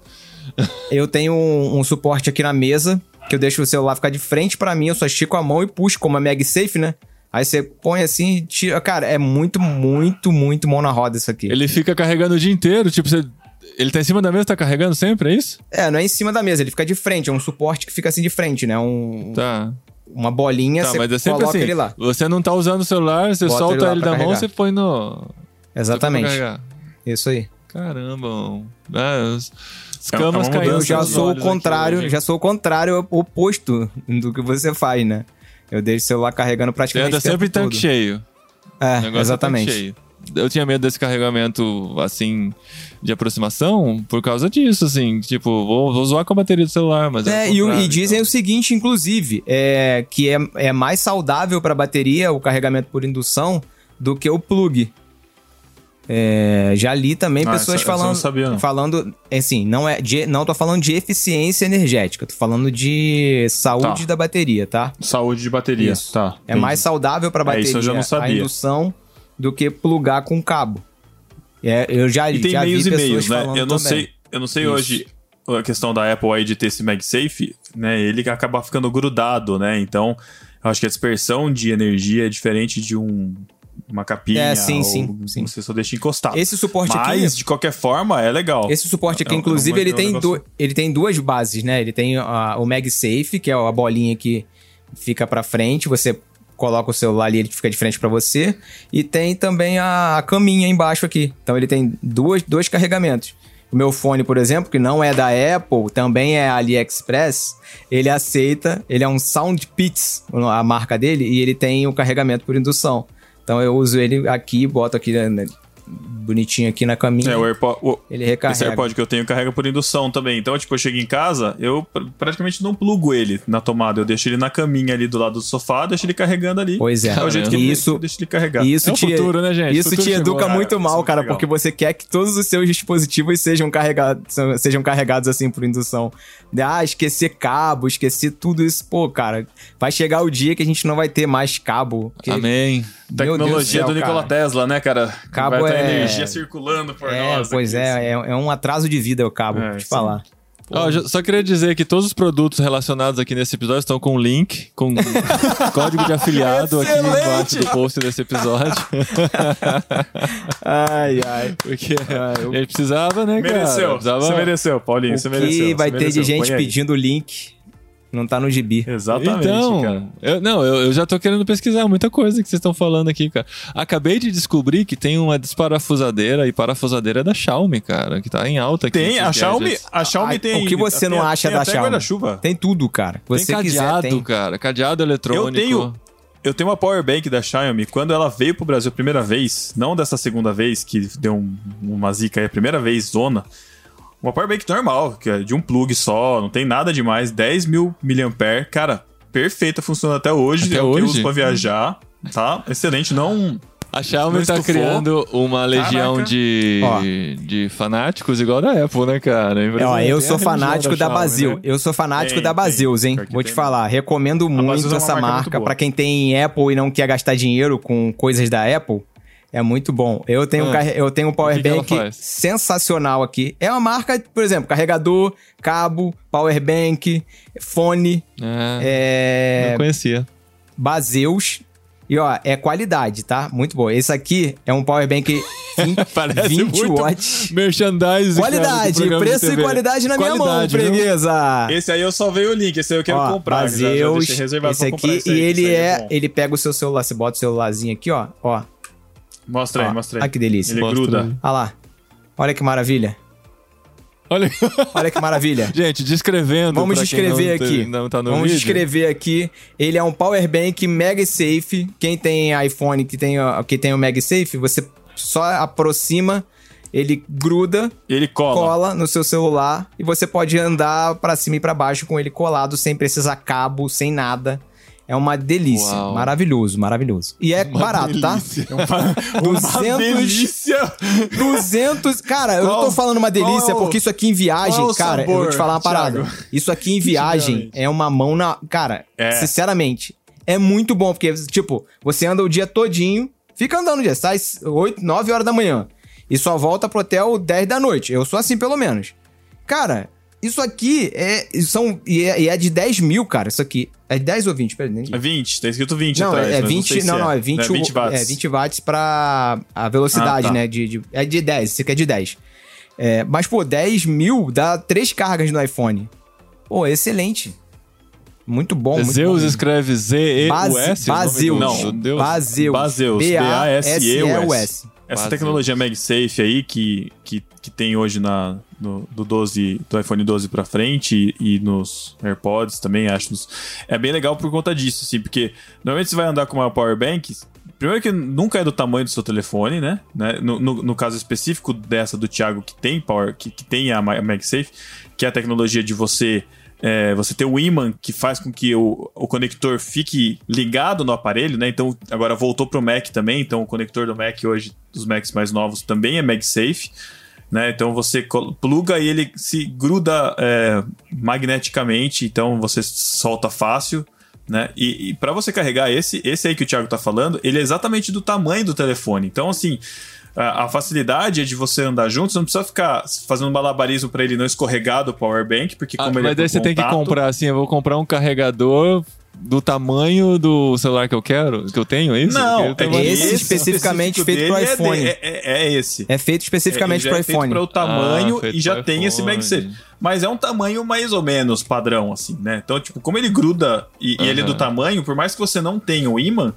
Eu tenho um, um suporte aqui na mesa, que eu deixo o celular ficar de frente pra mim, eu só estico a mão e puxo, como a MagSafe, né? Aí você põe assim e tira. Cara, é muito, muito, muito mão na roda isso aqui. Ele fica carregando o dia inteiro, tipo, você. Ele tá em cima da mesa, tá carregando sempre, é isso? É, não é em cima da mesa, ele fica de frente, é um suporte que fica assim de frente, né? Um, Tá. Uma bolinha, Tá, você mas é sempre coloca assim. ele lá. Você não tá usando o celular, você Bota solta ele ele, da mão, carregar. você põe no. Exatamente. Isso aí. Caramba. Ah, as É camas caindo. Eu já nos sou o aqui contrário, hoje. já sou o contrário, oposto do que você faz, né? Eu deixo o celular carregando Você praticamente anda o tempo sempre tanque todo. cheio. É, é exatamente. tanque cheio. Eu tinha medo desse carregamento, assim, de aproximação por causa disso, assim. Tipo, vou, vou zoar com a bateria do celular, mas. É, o e, e dizem então. o seguinte, inclusive, é, que é, é mais saudável para a bateria o carregamento por indução do que o plug. É, já li também Ah, pessoas essa- essa eu não falando, sabia, não. falando, assim, não é, de, não tô falando de eficiência energética, tô falando de saúde Tá. da bateria, tá? Saúde de bateria. Isso. Tá. É mais saudável para É, bateria isso eu já não a sabia. indução do que plugar com cabo. É, eu já, E tem já meios vi e meios, né? falando Eu não também. sei, eu não sei Isso. hoje a questão da Apple aí de ter esse MagSafe, né? Ele acaba ficando grudado, né? Então, eu acho que a dispersão de energia é diferente de um uma capinha. É, sim, ou sim, sim. Você só deixa encostado. Esse suporte Mas, aqui de qualquer forma, é legal. Esse suporte aqui, É um- inclusive, é um- ele, um tem negócio- ele tem duas bases, né? Ele tem a- o MagSafe, que é a bolinha que fica pra frente, você coloca o celular ali, ele fica de frente pra você. E tem também a, a caminha embaixo aqui. Então ele tem duas, dois carregamentos. O meu fone, por exemplo, que não é da Apple, também é AliExpress, ele aceita, ele é um SoundPits, a marca dele, e ele tem o carregamento por indução. Então eu uso ele aqui, boto aqui né, bonitinho aqui na caminha. É, o AirPod, o- Ele esse recarrega. AirPod que eu tenho carrega por indução também. Então, tipo, eu chego em casa, eu pr- praticamente não plugo ele na tomada. Eu deixo ele na caminha ali do lado do sofá, deixo ele carregando ali. Pois é. É o jeito que E eu isso, deixo ele carregar. isso É o te, futuro, né, gente? Isso te chegou, educa cara. muito Isso é mal, muito cara, legal. porque você quer que todos os seus dispositivos sejam carregados, sejam carregados assim por indução. Ah, esquecer cabo, esquecer tudo isso. Pô, cara, vai chegar o dia que a gente não vai ter mais cabo. que- Amém. Meu Deus do Tecnologia céu, do Nikola cara. Tesla, né, cara? Cabo vai ter é- energia circulando por É, nós. pois aqui, assim. é, é, é um atraso de vida o cabo, É, sim. falar. Já- só queria dizer que todos os produtos relacionados aqui nesse episódio estão com link, com código de afiliado aqui embaixo do post desse episódio. Ai, ai. Porque a gente precisava, né, cara? Mereceu. Precisava... Você mereceu, Paulinho. O Você mereceu. que vai ter de mereceu. gente Põe aí. pedindo link não tá no gibi. Exatamente, então, cara. eu, não, eu, eu já tô querendo pesquisar muita coisa que vocês estão falando aqui, cara. Acabei de descobrir que tem uma desparafusadeira e parafusadeira da Xiaomi, cara, que tá em alta aqui. Tem, a Xiaomi, a Xiaumi Ah, tem. o que você tem- não acha tem da até Xiaomi? guarda-chuva. Tem tudo, cara. Tem Você quiser, cadeado, tem. cara, cadeado eletrônico. Eu tenho, eu tenho uma power bank da Xiaomi. Quando ela veio pro Brasil a primeira vez, não dessa segunda vez, que deu um- uma zica aí, a primeira vez, zona. Uma power bank normal, que é de um plug só, não tem nada demais, 10 mil mAh. Cara, perfeita, funciona até hoje. Até é o que eu hoje? uso pra viajar. Tá? Excelente. Não. A Xiaomi tá criando uma legião Caraca. de, Ó. de fanáticos igual da Apple, né, cara? É, ó, eu sou fanático da, Xiaomi, Bazil. né? Eu sou fanático Tem, da tem. Bazils, hein? Vou te tem falar. Recomendo muito é essa marca marca. boa. Pra quem tem Apple e não quer gastar dinheiro com coisas da Apple, é muito bom. Eu tenho, um Ah, carre- eu tenho um power que que bank faz? sensacional aqui. É uma marca, por exemplo, carregador, cabo, power bank, fone, É, é, Não conhecia. Baseus. E ó, é qualidade, tá? Muito bom. Esse aqui é um power bank 20, Parece 20 muito watts. Merchandising. cara, Qualidade, de preço e qualidade na minha mão, Qualidade, viu? freguesa. Esse aí eu só veio o link, esse aí eu quero Ó, comprar. já- já Baseus, deixei reservado esse aqui, esse aí, e ele é, bom. ele pega o seu celular, você bota o celularzinho aqui, ó, ó, Mostra aí, mostra aí. Olha que delícia. Ele Mostra gruda. Olha lá, olha que maravilha, Olha. olha que maravilha. Gente, descrevendo. Vamos descrever aqui. Não tá no Vamos vídeo. descrever aqui. Ele é um power bank MagSafe. Quem tem iPhone que tem, que tem o MagSafe, você só aproxima, ele gruda, Ele cola. cola no seu celular e você pode andar pra cima e pra baixo com ele colado sem precisar cabo, sem nada. É uma delícia. Uau. Maravilhoso, maravilhoso. E é barato, delícia. tá? Uma 200 delícia! 200. Cara, eu não tô Qual- falando uma delícia qual é porque isso aqui em viagem, qual é cara, eu vou te sabor, falar uma parada. Thiago? Isso aqui em viagem é uma mão na. Cara, É. sinceramente, é muito bom porque, tipo, você anda o dia todinho, fica andando o dia, sai 8, 9 horas da manhã e só volta pro hotel 10 da noite. Eu sou assim, pelo menos. Cara, isso aqui é. São, e é, e é de 10 mil, cara. Isso aqui. É 10 ou 20? Peraí, nem- É 20, tá escrito 20 não, atrás. é mas 20. sei se Não, não, é 20, É 20 watts. É 20 watts pra a velocidade, Ah, tá. né? De, de- é de 10, você quer de 10. É, mas, pô, 10 mil dá 3 cargas no iPhone. Pô, excelente. Muito bom, muito Zeus bom. escreve Z-E-U-S? Baseus. o nome do- do Deus? Baseus. Baseus, B-A-S-E-U-S. Essa tecnologia MagSafe aí que, que, que tem hoje na, no, do 12, do iPhone 12 pra frente e, e nos AirPods também, acho. nos- é bem legal por conta disso, assim, porque normalmente você vai andar com uma power bank, primeiro que nunca é do tamanho do seu telefone, né? né? No, no, no caso específico dessa do Thiago que tem power, que, que tem a Ma- MagSafe, que é a tecnologia de você é, você ter o imã que faz com que o, o conector fique ligado no aparelho, né? Então agora voltou pro Mac também. Então o conector do Mac hoje, dos Macs mais novos, também é MagSafe. Né? Então você pluga e ele se gruda é, magneticamente, então você solta fácil. Né? E, e para você carregar esse, esse aí que o Thiago tá falando, ele é exatamente do tamanho do telefone. Então, assim, a, a facilidade é de você andar junto, você não precisa ficar fazendo malabarismo para ele não escorregar do power bank, porque Ah, como ele mas é daí você tem que contato- comprar assim, eu vou comprar um carregador do tamanho do celular que eu quero, que eu tenho, é isso? Não, é tenho uma- esse especificamente feito pro é de- iPhone. É, é- é esse. É feito especificamente Ele pro é feito iPhone. para o tamanho Ah, feito e já tem esse iPhone. MagSafe. Mas é um tamanho mais ou menos padrão, assim, né? Então, tipo, como ele gruda e, e ele é do tamanho, por mais que você não tenha o imã,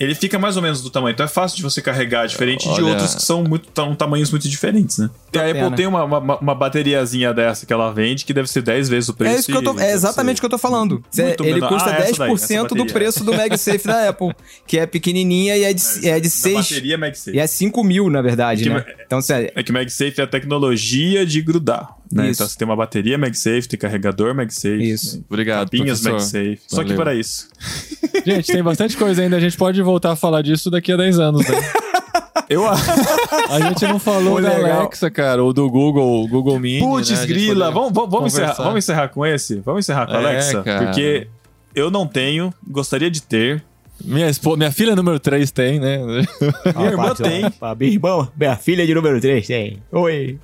ele fica mais ou menos do tamanho. Então é fácil de você carregar, diferente de Olha- outros que são muito, tão, tamanhos muito diferentes, né? A pena. Apple tem uma, uma, uma bateriazinha dessa que ela vende que deve ser 10 vezes o preço. É isso que eu tô, é exatamente o que eu tô falando. Muito ele menor. custa Ah, essa daí, 10% essa do preço do MagSafe da Apple, que é pequenininha e é de, é de Da 6 bateria MagSafe. e é 5 mil, na verdade, Que né? Então, você, É que MagSafe é a tecnologia de grudar. Né? Então você tem uma bateria MagSafe, tem carregador MagSafe. Isso. Obrigado, Capinhas professor. MagSafe. Só que Valeu. para isso. Gente, tem bastante coisa ainda. A gente pode voltar a falar disso daqui a 10 anos, né? Eu A gente não falou Ô, da legal. Alexa, cara, ou do Google, Google Mini. Putz, né? A gente grila. Vamos, vamos, vamos, encerrar, vamos encerrar com esse? Vamos encerrar com a É, Alexa? cara. Porque eu não tenho, gostaria de ter. Minha, espo- minha filha número 3 tem, né? Minha irmã tem. Minha irmã, minha filha de número 3 tem. Oi.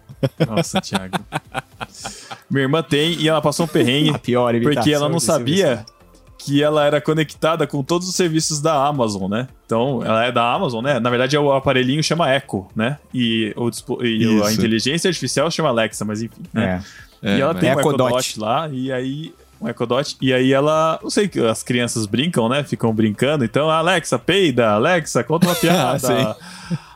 Nossa, Thiago. Minha irmã tem e ela passou um perrengue A pior porque ela não sabia que ela era conectada com todos os serviços da Amazon, né? Então, ela é da Amazon, né? Na verdade, o aparelhinho chama Echo, né? E, o, e a inteligência artificial chama Alexa, mas enfim. Né? É. e ela mas- tem um Echo. Dot lá, e aí. Um Echo Dot, e aí ela. Não sei que as crianças brincam, né? Ficam brincando. Então, Alexa, peida, Alexa, conta uma piada.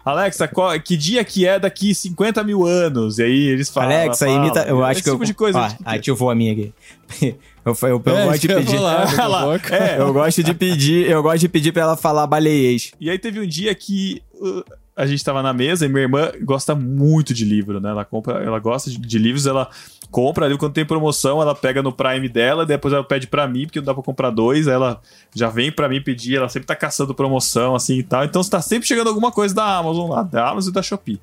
Alexa, qual- que dia que é daqui 50 mil anos? E aí eles falam. Alexa, fala, imita. Eu acho esse que tipo eu. de coisa. Ó, ativou a minha aqui. Eu, eu, eu, É, gosto de pedir. pouco. é, Eu gosto de pedir, eu gosto de pedir pra ela falar baleiês. E aí teve um dia que uh, a gente tava na mesa e minha irmã gosta muito de livro, né? Ela compra, ela gosta de, de livros, ela compra ali quando tem promoção, ela pega no Prime dela, depois ela pede pra mim, porque não dá pra comprar dois, ela já vem pra mim pedir, ela sempre tá caçando promoção assim e tal. Então tá sempre chegando alguma coisa da Amazon lá, da Amazon e da Shopee.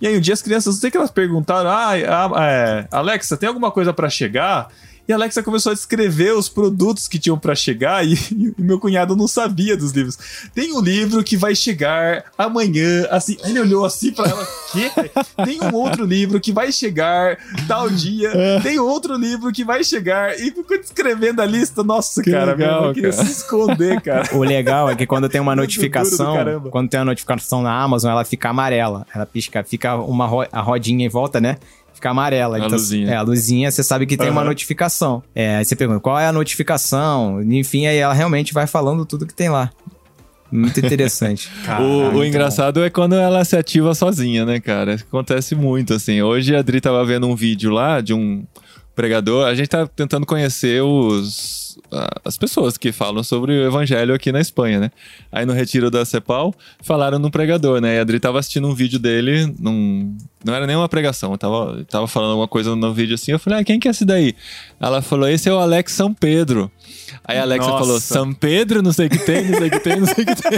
E aí um dia as crianças, não sei que elas perguntaram, ah, a- é, Alexa, tem alguma coisa pra chegar? E a Alexa começou a descrever os produtos que tinham pra chegar e, e meu cunhado não sabia dos livros. Tem um livro que vai chegar amanhã, assim. Aí ele olhou assim pra ela, quê? Tem um outro livro que vai chegar tal dia. Tem outro livro que vai chegar. E ficou descrevendo a lista. Nossa, Que cara, legal, meu irmão queria cara. se esconder, cara. O legal é que quando tem uma notificação, quando tem uma notificação na Amazon, ela fica amarela. Ela pisca, fica uma ro- a rodinha em volta, né? Fica amarela. A então, luzinha. É, a luzinha, você sabe que tem uma Aham. notificação. É, aí você pergunta, qual é a notificação? Enfim, aí ela realmente vai falando tudo que tem lá. Muito interessante. O, o muito engraçado é quando ela se ativa sozinha, né, cara? Acontece muito, assim. Hoje a Adri tava vendo um vídeo lá de um pregador. A gente tá tentando conhecer os as pessoas que falam sobre o evangelho aqui na Espanha, né? Aí no retiro da Cepal, falaram num pregador, né? E a Adri tava assistindo um vídeo dele, num... não era nem uma pregação, tava, tava falando alguma coisa no vídeo assim, eu falei, ah, quem que é esse daí? Ela falou, esse é o Alex São Pedro. Aí a Alexa Nossa. falou, São Pedro, não sei o que tem, não sei o que tem, não sei o que tem.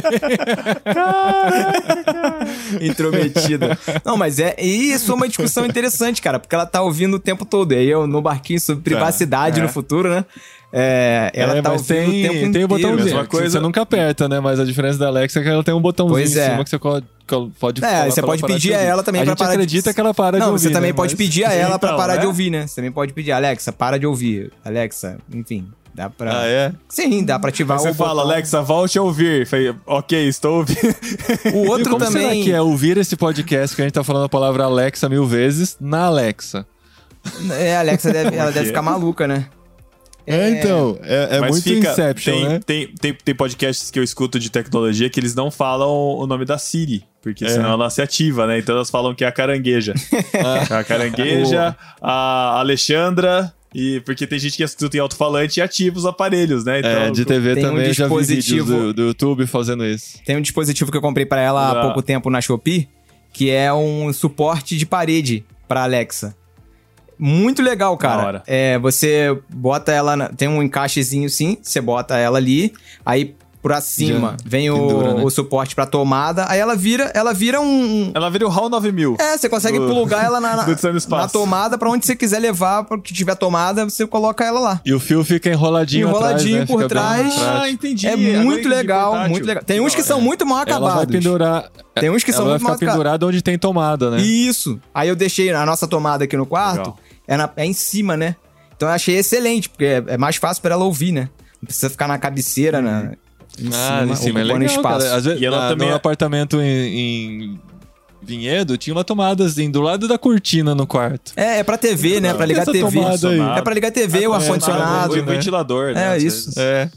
Intrometida. Não, mas é. E isso é uma discussão interessante, cara, porque ela tá ouvindo o tempo todo. E aí eu no barquinho sobre privacidade é. no futuro, né? É, ela É, tá mas ouvindo tem, o tempo tem inteiro. o botãozinho. mesma coisa- Você nunca aperta, né? Mas a diferença da Alexa é que ela tem um botãozinho Pois em é. cima que você pode É, falar você pra pode pedir de a ela também a pra parar de- acredita que ela para de Não, ouvir, você também né? pode Mas- pedir a ela pra Então, parar né? de ouvir, né? Você também pode pedir, Alexa, para de ouvir. Alexa, enfim, dá pra. Ah, é? Sim, dá pra ativar Você o fala, botão. Alexa, volte a ouvir. Falei, ok, estou ouvindo. O E outro como será também. que é ouvir esse podcast que a gente tá falando a palavra Alexa mil vezes na Alexa? É, a Alexa deve, ela deve ficar maluca, né? É, então. É, é Mas muito fica, Inception, tem, né? tem, tem, tem podcasts que eu escuto de tecnologia que eles não falam o nome da Siri, porque É. senão ela se ativa, né? Então elas falam que é a carangueja. a carangueja, a Alexandra, e porque tem gente que escuta em alto-falante e ativa os aparelhos, né? Então, É, de TV tem um também já vi vídeos dispositivo- do, do YouTube fazendo isso. Tem um dispositivo que eu comprei pra ela há Ah. pouco tempo na Shopee, que é um suporte de parede pra Alexa. Muito legal, cara. hora. É, você bota ela, na- tem um encaixezinho sim, você bota ela ali, aí pra cima Já vem o, né? o suporte pra tomada, aí ela vira, ela vira um, Ela vira o HAL 9000. é, você consegue Do- plugar ela na, na, na tomada pra onde você quiser levar, pra que tiver tomada, você coloca ela lá. E o fio fica enroladinho, Enroladinho atrás, né? por trás. Ah, entendi. É muito entendi, legal, portátil. muito legal. Tem uns que são muito mal Ela vai acabados. pendurar. Tem uns que são ela vai muito mal ficar acabados. pendurada onde tem tomada, né? Isso. Aí eu deixei a nossa tomada aqui no quarto, Legal. É, na- é em cima, né? Então eu achei excelente, porque é, é mais fácil pra ela ouvir, né? Não precisa ficar na cabeceira, né? Em Ah, em cima é legal, espaço. cara. Às vezes, E ela na- também no é- apartamento em, em Vinhedo, tinha uma tomada assim, do lado da cortina no quarto. É, é pra TV, né? Pra ligar TV. É pra ligar TV, o É, ar-condicionado. O ventilador, né? É, isso. vezes. É.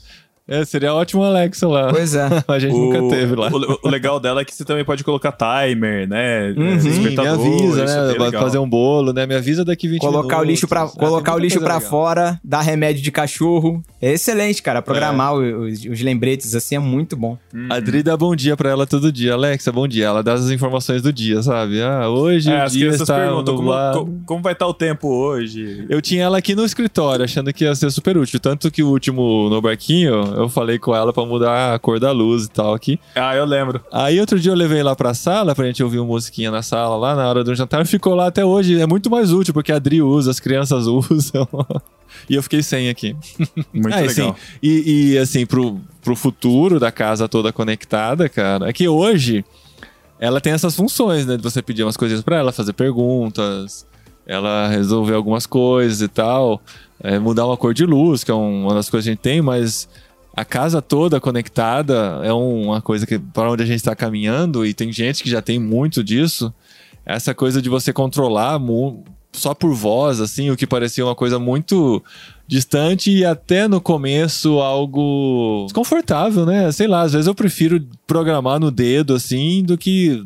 É, seria ótimo Alexa lá. Pois é. a gente nunca teve lá. O, o legal dela é que você também pode colocar timer, né? Uhum. Sim, me avisa, é né? Vai legal. fazer um bolo, né? Me avisa daqui 20 Colocar o minutos. lixo pra, Ah, colocar o lixo pra legal. fora, dar remédio de cachorro. É excelente, cara. Programar os, os lembretes assim é muito bom. A Dri dá bom dia pra ela todo dia. Alexa, bom dia. Ela dá as informações do dia, sabe? Ah, hoje É, o as dia crianças está perguntam como, como vai estar o tempo hoje. Eu tinha ela aqui no escritório, achando que ia ser super útil. Tanto que o último no barquinho, eu falei com ela pra mudar a cor da luz e tal aqui. Ah, eu lembro. Aí outro dia eu levei lá pra sala pra gente ouvir uma musiquinha na sala lá na hora do jantar. Ficou lá até hoje. É muito mais útil porque a Adri usa, as crianças usam. e eu fiquei sem aqui. Muito Ah, e, legal. assim, e, e, assim, pro, pro futuro da casa toda conectada, cara, é que hoje ela tem essas funções, né? De você pedir umas coisinhas pra ela, fazer perguntas, ela resolver algumas coisas e tal, é, mudar uma cor de luz, que é um- uma das coisas que a gente tem, mas a casa toda conectada é um- uma coisa que para onde a gente está caminhando e tem gente que já tem muito disso. Essa coisa de você controlar só por voz, assim, o que parecia uma coisa muito distante e até no começo algo desconfortável, né? Sei lá, às vezes eu prefiro programar no dedo, assim, do que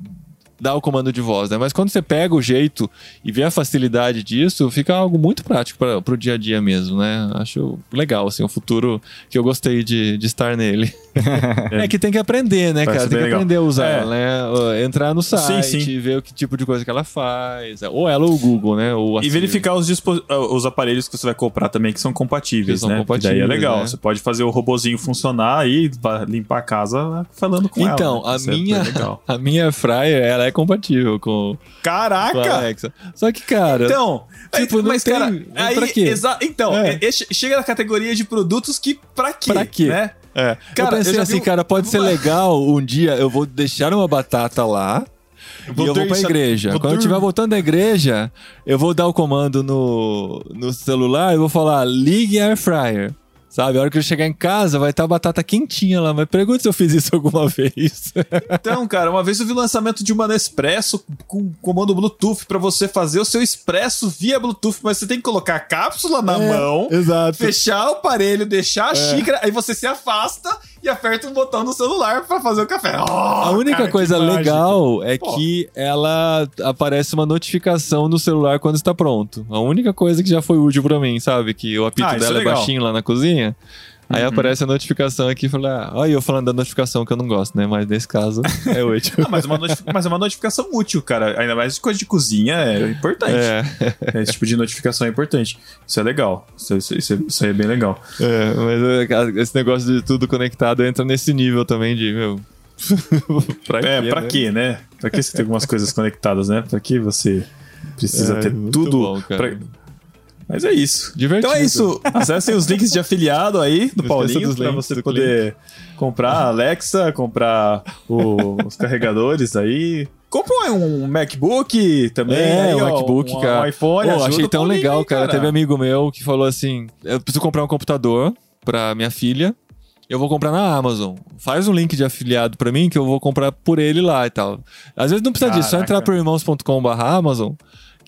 dar o comando de voz, né? Mas quando você pega o jeito e vê a facilidade disso, fica algo muito prático para pro dia a dia mesmo, né? Acho legal, assim, o futuro que eu gostei de, de estar nele. é. que tem que aprender, né, Parece cara? Tem que legal. aprender a usar, É. né? Entrar no site, sim. ver o que tipo de coisa que ela faz. Ou ela ou o Google, né? Ou E verificar os, ah, os aparelhos que você vai comprar também que são compatíveis, Que são né? Porque Daí é compatíveis, legal. né? Você pode fazer o robozinho funcionar e limpar a casa falando com ela. Então, né? a é minha, a minha fryer, ela é compatível com, com Caraca! Alexa. Só que, cara, Então, Tipo, aí- não mas tem- cara, aí, pra quê? então, É. é- é- chega na categoria de produtos que pra quê? Pra quê? Né? É. Cara, eu pensei eu assim, um- cara, pode ser legal um dia eu vou deixar uma batata lá e eu vou pra igreja. vou Quando eu estiver voltando da igreja, eu vou dar o comando no, no celular e vou falar, ligue air fryer. Sabe, a hora que eu chegar em casa, vai estar a batata quentinha lá. Mas pergunta se eu fiz isso alguma vez. Então, cara, uma vez eu vi o lançamento de uma Nespresso com comando Bluetooth pra você fazer o seu expresso via Bluetooth, mas você tem que colocar a cápsula na mão, É, Exato. fechar o aparelho, deixar a xícara, aí você se afasta e aperta um botão no celular pra fazer o café. Oh, A única cara, coisa legal é Pô. que ela aparece uma notificação no celular quando está pronto. A única coisa que já foi útil pra mim, sabe? Que o apito Ah, dela é é baixinho lá na cozinha. Aí aparece a notificação aqui e fala, ah, eu falando da notificação que eu não gosto, né? Mas nesse caso é útil. Ah, mas, é uma mas é uma notificação útil, cara. Ainda mais de coisa de cozinha é importante. é, Esse tipo de notificação é importante. Isso é legal. Isso, isso- isso é- isso aí é bem legal. é, mas é, esse negócio de tudo conectado entra nesse nível também de, meu. pra É, quê, pra né? quê, né? Pra que você tem algumas coisas conectadas, né? Pra que você precisa É, ter tudo. bom, cara. pra- Mas é isso. Divertido. Então é isso. Acessem os links de afiliado aí do Não Paulinho links você poder comprar a Alexa, comprar o- os carregadores aí. Compra um MacBook também. É, aí, o ó, MacBook, um, cara. Um iPhone. Pô, achei tão legal, aí, cara. Teve amigo meu que falou assim: eu preciso comprar um computador pra minha filha. Eu vou comprar na Amazon. Faz um link de afiliado pra mim que eu vou comprar por ele lá e tal. Às vezes não precisa disso, só Caraca. entrar por irmãos.com.br Amazon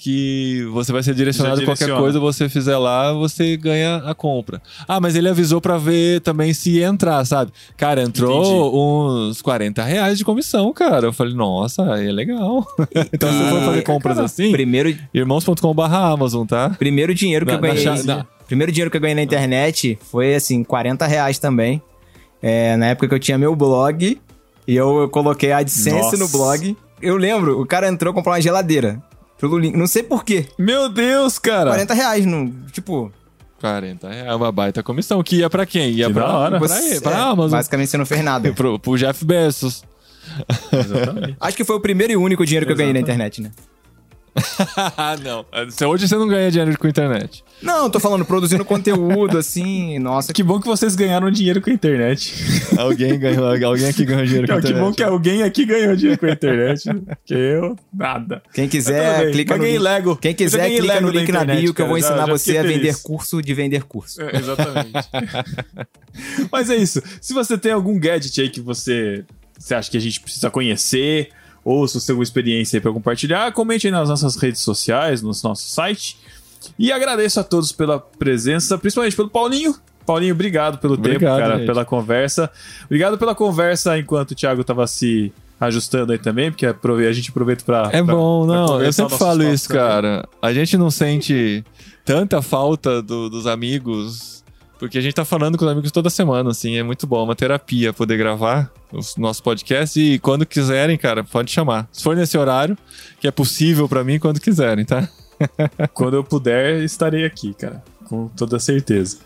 que você vai ser direcionado Já qualquer coisa você fizer lá, você ganha a compra. Ah, mas ele avisou pra ver também se entrar, sabe? Cara, entrou uns 40 reais de comissão, cara. Eu falei, nossa, é legal. então se você for fazer compras assim, Primeiro, irmãos.com.br Amazon, tá? primeiro dinheiro que Na- eu na ganhei. cha- na- Primeiro dinheiro que eu ganhei na internet foi assim, 40 reais também. É, na época que eu tinha meu blog e eu, eu coloquei a AdSense Nossa. no blog. Eu lembro, o cara entrou comprar uma geladeira. Pelo link. Não sei porquê. Meu Deus, cara. 40 reais, no, tipo. 40 é uma baita comissão. Que ia pra quem? Ia Que pra, hora. pra, você- pra é, Amazon. Basicamente você não fez nada. Pro, pro Jeff Bezos. Exatamente. Acho que foi o primeiro e único dinheiro que eu ganhei na internet, né? Não. Hoje você não ganha dinheiro com internet. Não, tô falando produzindo conteúdo, assim, nossa. Que bom que vocês ganharam dinheiro com a internet. Alguém ganhou, alguém aqui ganhou dinheiro com que internet. bom que alguém aqui ganhou dinheiro com a internet. que eu, nada. Quem quiser, bem. clica no link. Lego. Quem Eu quiser, clica Lego no link na internet, bio que eu vou cara. Já- ensinar já você a vender feliz. curso de vender curso. É, exatamente. Mas é isso. Se você tem algum gadget aí que você, você acha que a gente precisa conhecer, ou se você tem alguma experiência aí pra compartilhar, comente aí nas nossas redes sociais, no nosso site. E agradeço a todos pela presença, principalmente pelo Paulinho, Paulinho, obrigado pelo Obrigado, tempo, cara, gente. pela conversa. Obrigado pela conversa enquanto o Thiago tava se ajustando aí também, porque a gente aproveita pra. É pra- bom, pra não. Eu sempre falo isso, também. cara. A gente não sente tanta falta do- dos amigos, porque a gente tá falando com os amigos toda semana, assim. É muito bom, é uma terapia poder gravar os nossos podcasts e quando quiserem, cara, pode chamar. Se for nesse horário, que é possível pra mim, quando quiserem, tá? Quando eu puder, estarei aqui, cara. Com toda certeza.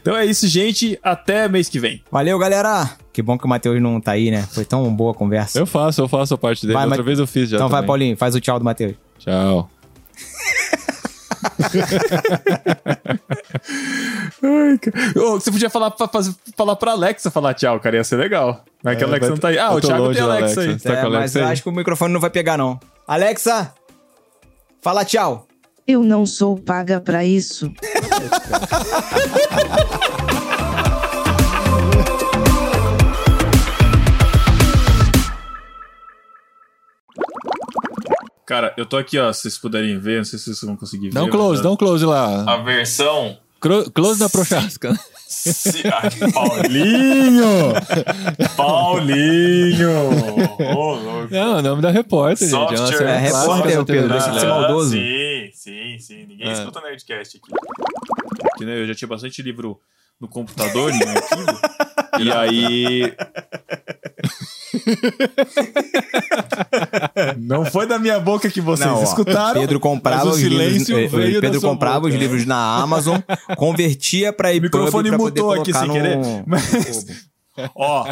Então é isso, gente. Até mês que vem. Valeu, galera. Que bom que o Matheus não tá aí, né? Foi tão boa a conversa. Eu faço, eu faço a parte dele. Vai, Outra vez eu fiz já. então vai, também. Paulinho, faz o tchau do Matheus. Tchau. Ai, cara. Ô, você podia falar pra, falar pra Alexa falar tchau, cara. Ia ser legal. Mas que a É, Alexa vai- não tá aí. Ah, o Thiago tem da Alexa, aí. Alexa. Tá é, com a mas Alexa eu aí? acho que o microfone não vai pegar, não. Alexa! Fala tchau. Eu não sou paga pra isso. Cara, eu tô aqui, ó. Se vocês puderem ver, não sei se vocês vão conseguir ver. Dá um close, a- dá um close lá. A versão. Cro- Close na prochasca. Se- Ai, Paulinho! Paulinho! Ô, louco. Não, o nome da repórter, gente. É Software. série É, clássica repórter, da Pedro, deixa de ser maldoso. Sim, sim, sim. Ninguém É. escuta Nerdcast aqui. Né, eu já tinha bastante livro no computador, em arquivo. e aí. Não foi da minha boca que vocês Não, ó, escutaram. Pedro comprava Mas o os livros, da Pedro comprava boca. os livros na Amazon, convertia pra O EPUB microfone pra poder mutou aqui sem no... querer. Mas, ó,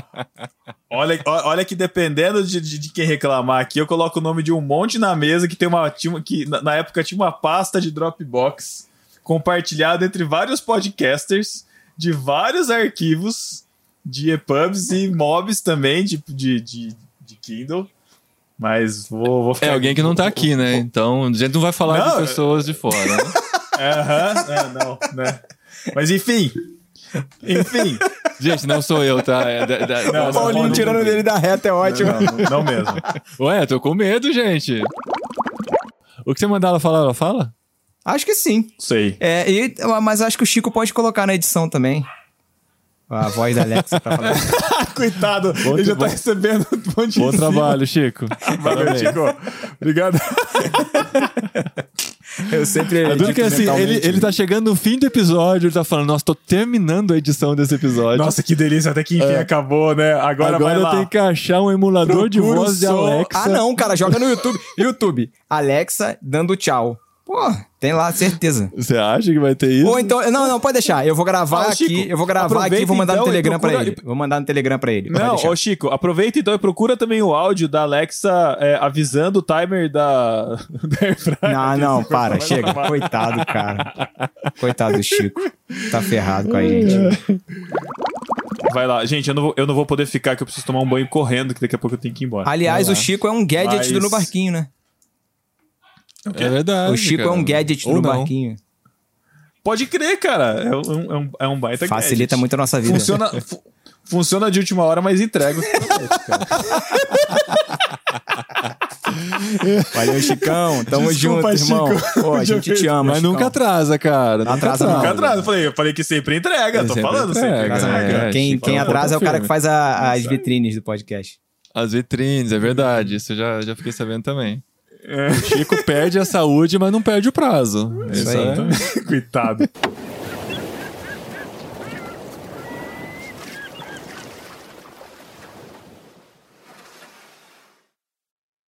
olha, olha que dependendo de, de- de quem reclamar aqui, eu coloco o nome de um monte na mesa que tem uma. Tinha, que na, na época tinha uma pasta de Dropbox compartilhada entre vários podcasters de vários arquivos de EPUBs e mobs também de, de, de, de Kindle. Mas vou, vou ficar. É alguém que não tá aqui, né? Então a gente não vai falar Não, de pessoas de fora. Né? Aham, é, não, né? Mas enfim. Enfim. Gente, não sou eu, tá? É da- da- Não, não, Paulinho não, tirando dele da reta é ótimo. Não, não, não mesmo. Ué, tô com medo, gente. O que você mandar ela falar, ela fala? Acho que sim. Sei. É, e- mas acho que o Chico pode colocar na edição também. A voz da Alexa pra falar. Coitado, Bom- ele já bom- tá recebendo um monte Bom de trabalho, Chico. Valeu. Chico. Obrigado. Eu sempre. É duro que assim, ele, ele tá chegando no fim do episódio, ele tá falando, nossa, tô terminando a edição desse episódio. Nossa, que delícia, até que enfim É. acabou, né? Agora, Agora vai eu lá. tenho que achar um emulador de Procura voz de. Alexa. Ah, não, cara, joga no YouTube. YouTube, Alexa dando tchau. Pô, tem lá, certeza. Você acha que vai ter isso? Ou então, não, não, pode deixar. Eu vou gravar Ah, aqui, Chico, eu vou gravar aqui e vou mandar então no Telegram pra procura- ele. Vou mandar no Telegram pra ele. Não, ô Chico, aproveita então e procura também o áudio da Alexa é, avisando o timer da, da. Não, não, para, chega. Coitado, cara. Coitado do Chico. Tá ferrado com a gente. Vai lá, gente, eu não, vou, eu não vou poder ficar, que eu preciso tomar um banho correndo, que daqui a pouco eu tenho que ir embora. Aliás, o. Chico é um gadget Mas- do No Barquinho, né? É verdade. O Chico é cara. um gadget Ou do No não. Barquinho. Pode crer, cara. É um, é um, é um baita Facilita gadget. muito a nossa vida. Funciona, fu- funciona de última hora, mas entrega. Valeu, Chicão. Tamo Desculpa, junto, irmão. Chico. Pô, a gente te ama, Mas Chicão. nunca atrasa, cara. Não nunca atrasa, não. Fica atrás. Eu falei, eu falei que sempre entrega. Tô Sempre falando, sempre entrega, Atrasa entrega. É, quem quem é atrasa é o cara que faz a- as vitrines do podcast. As vitrines, é verdade. Isso eu já, já fiquei sabendo também. O Chico perde a saúde, mas não perde o prazo. Isso Isso aí. é- Coitado.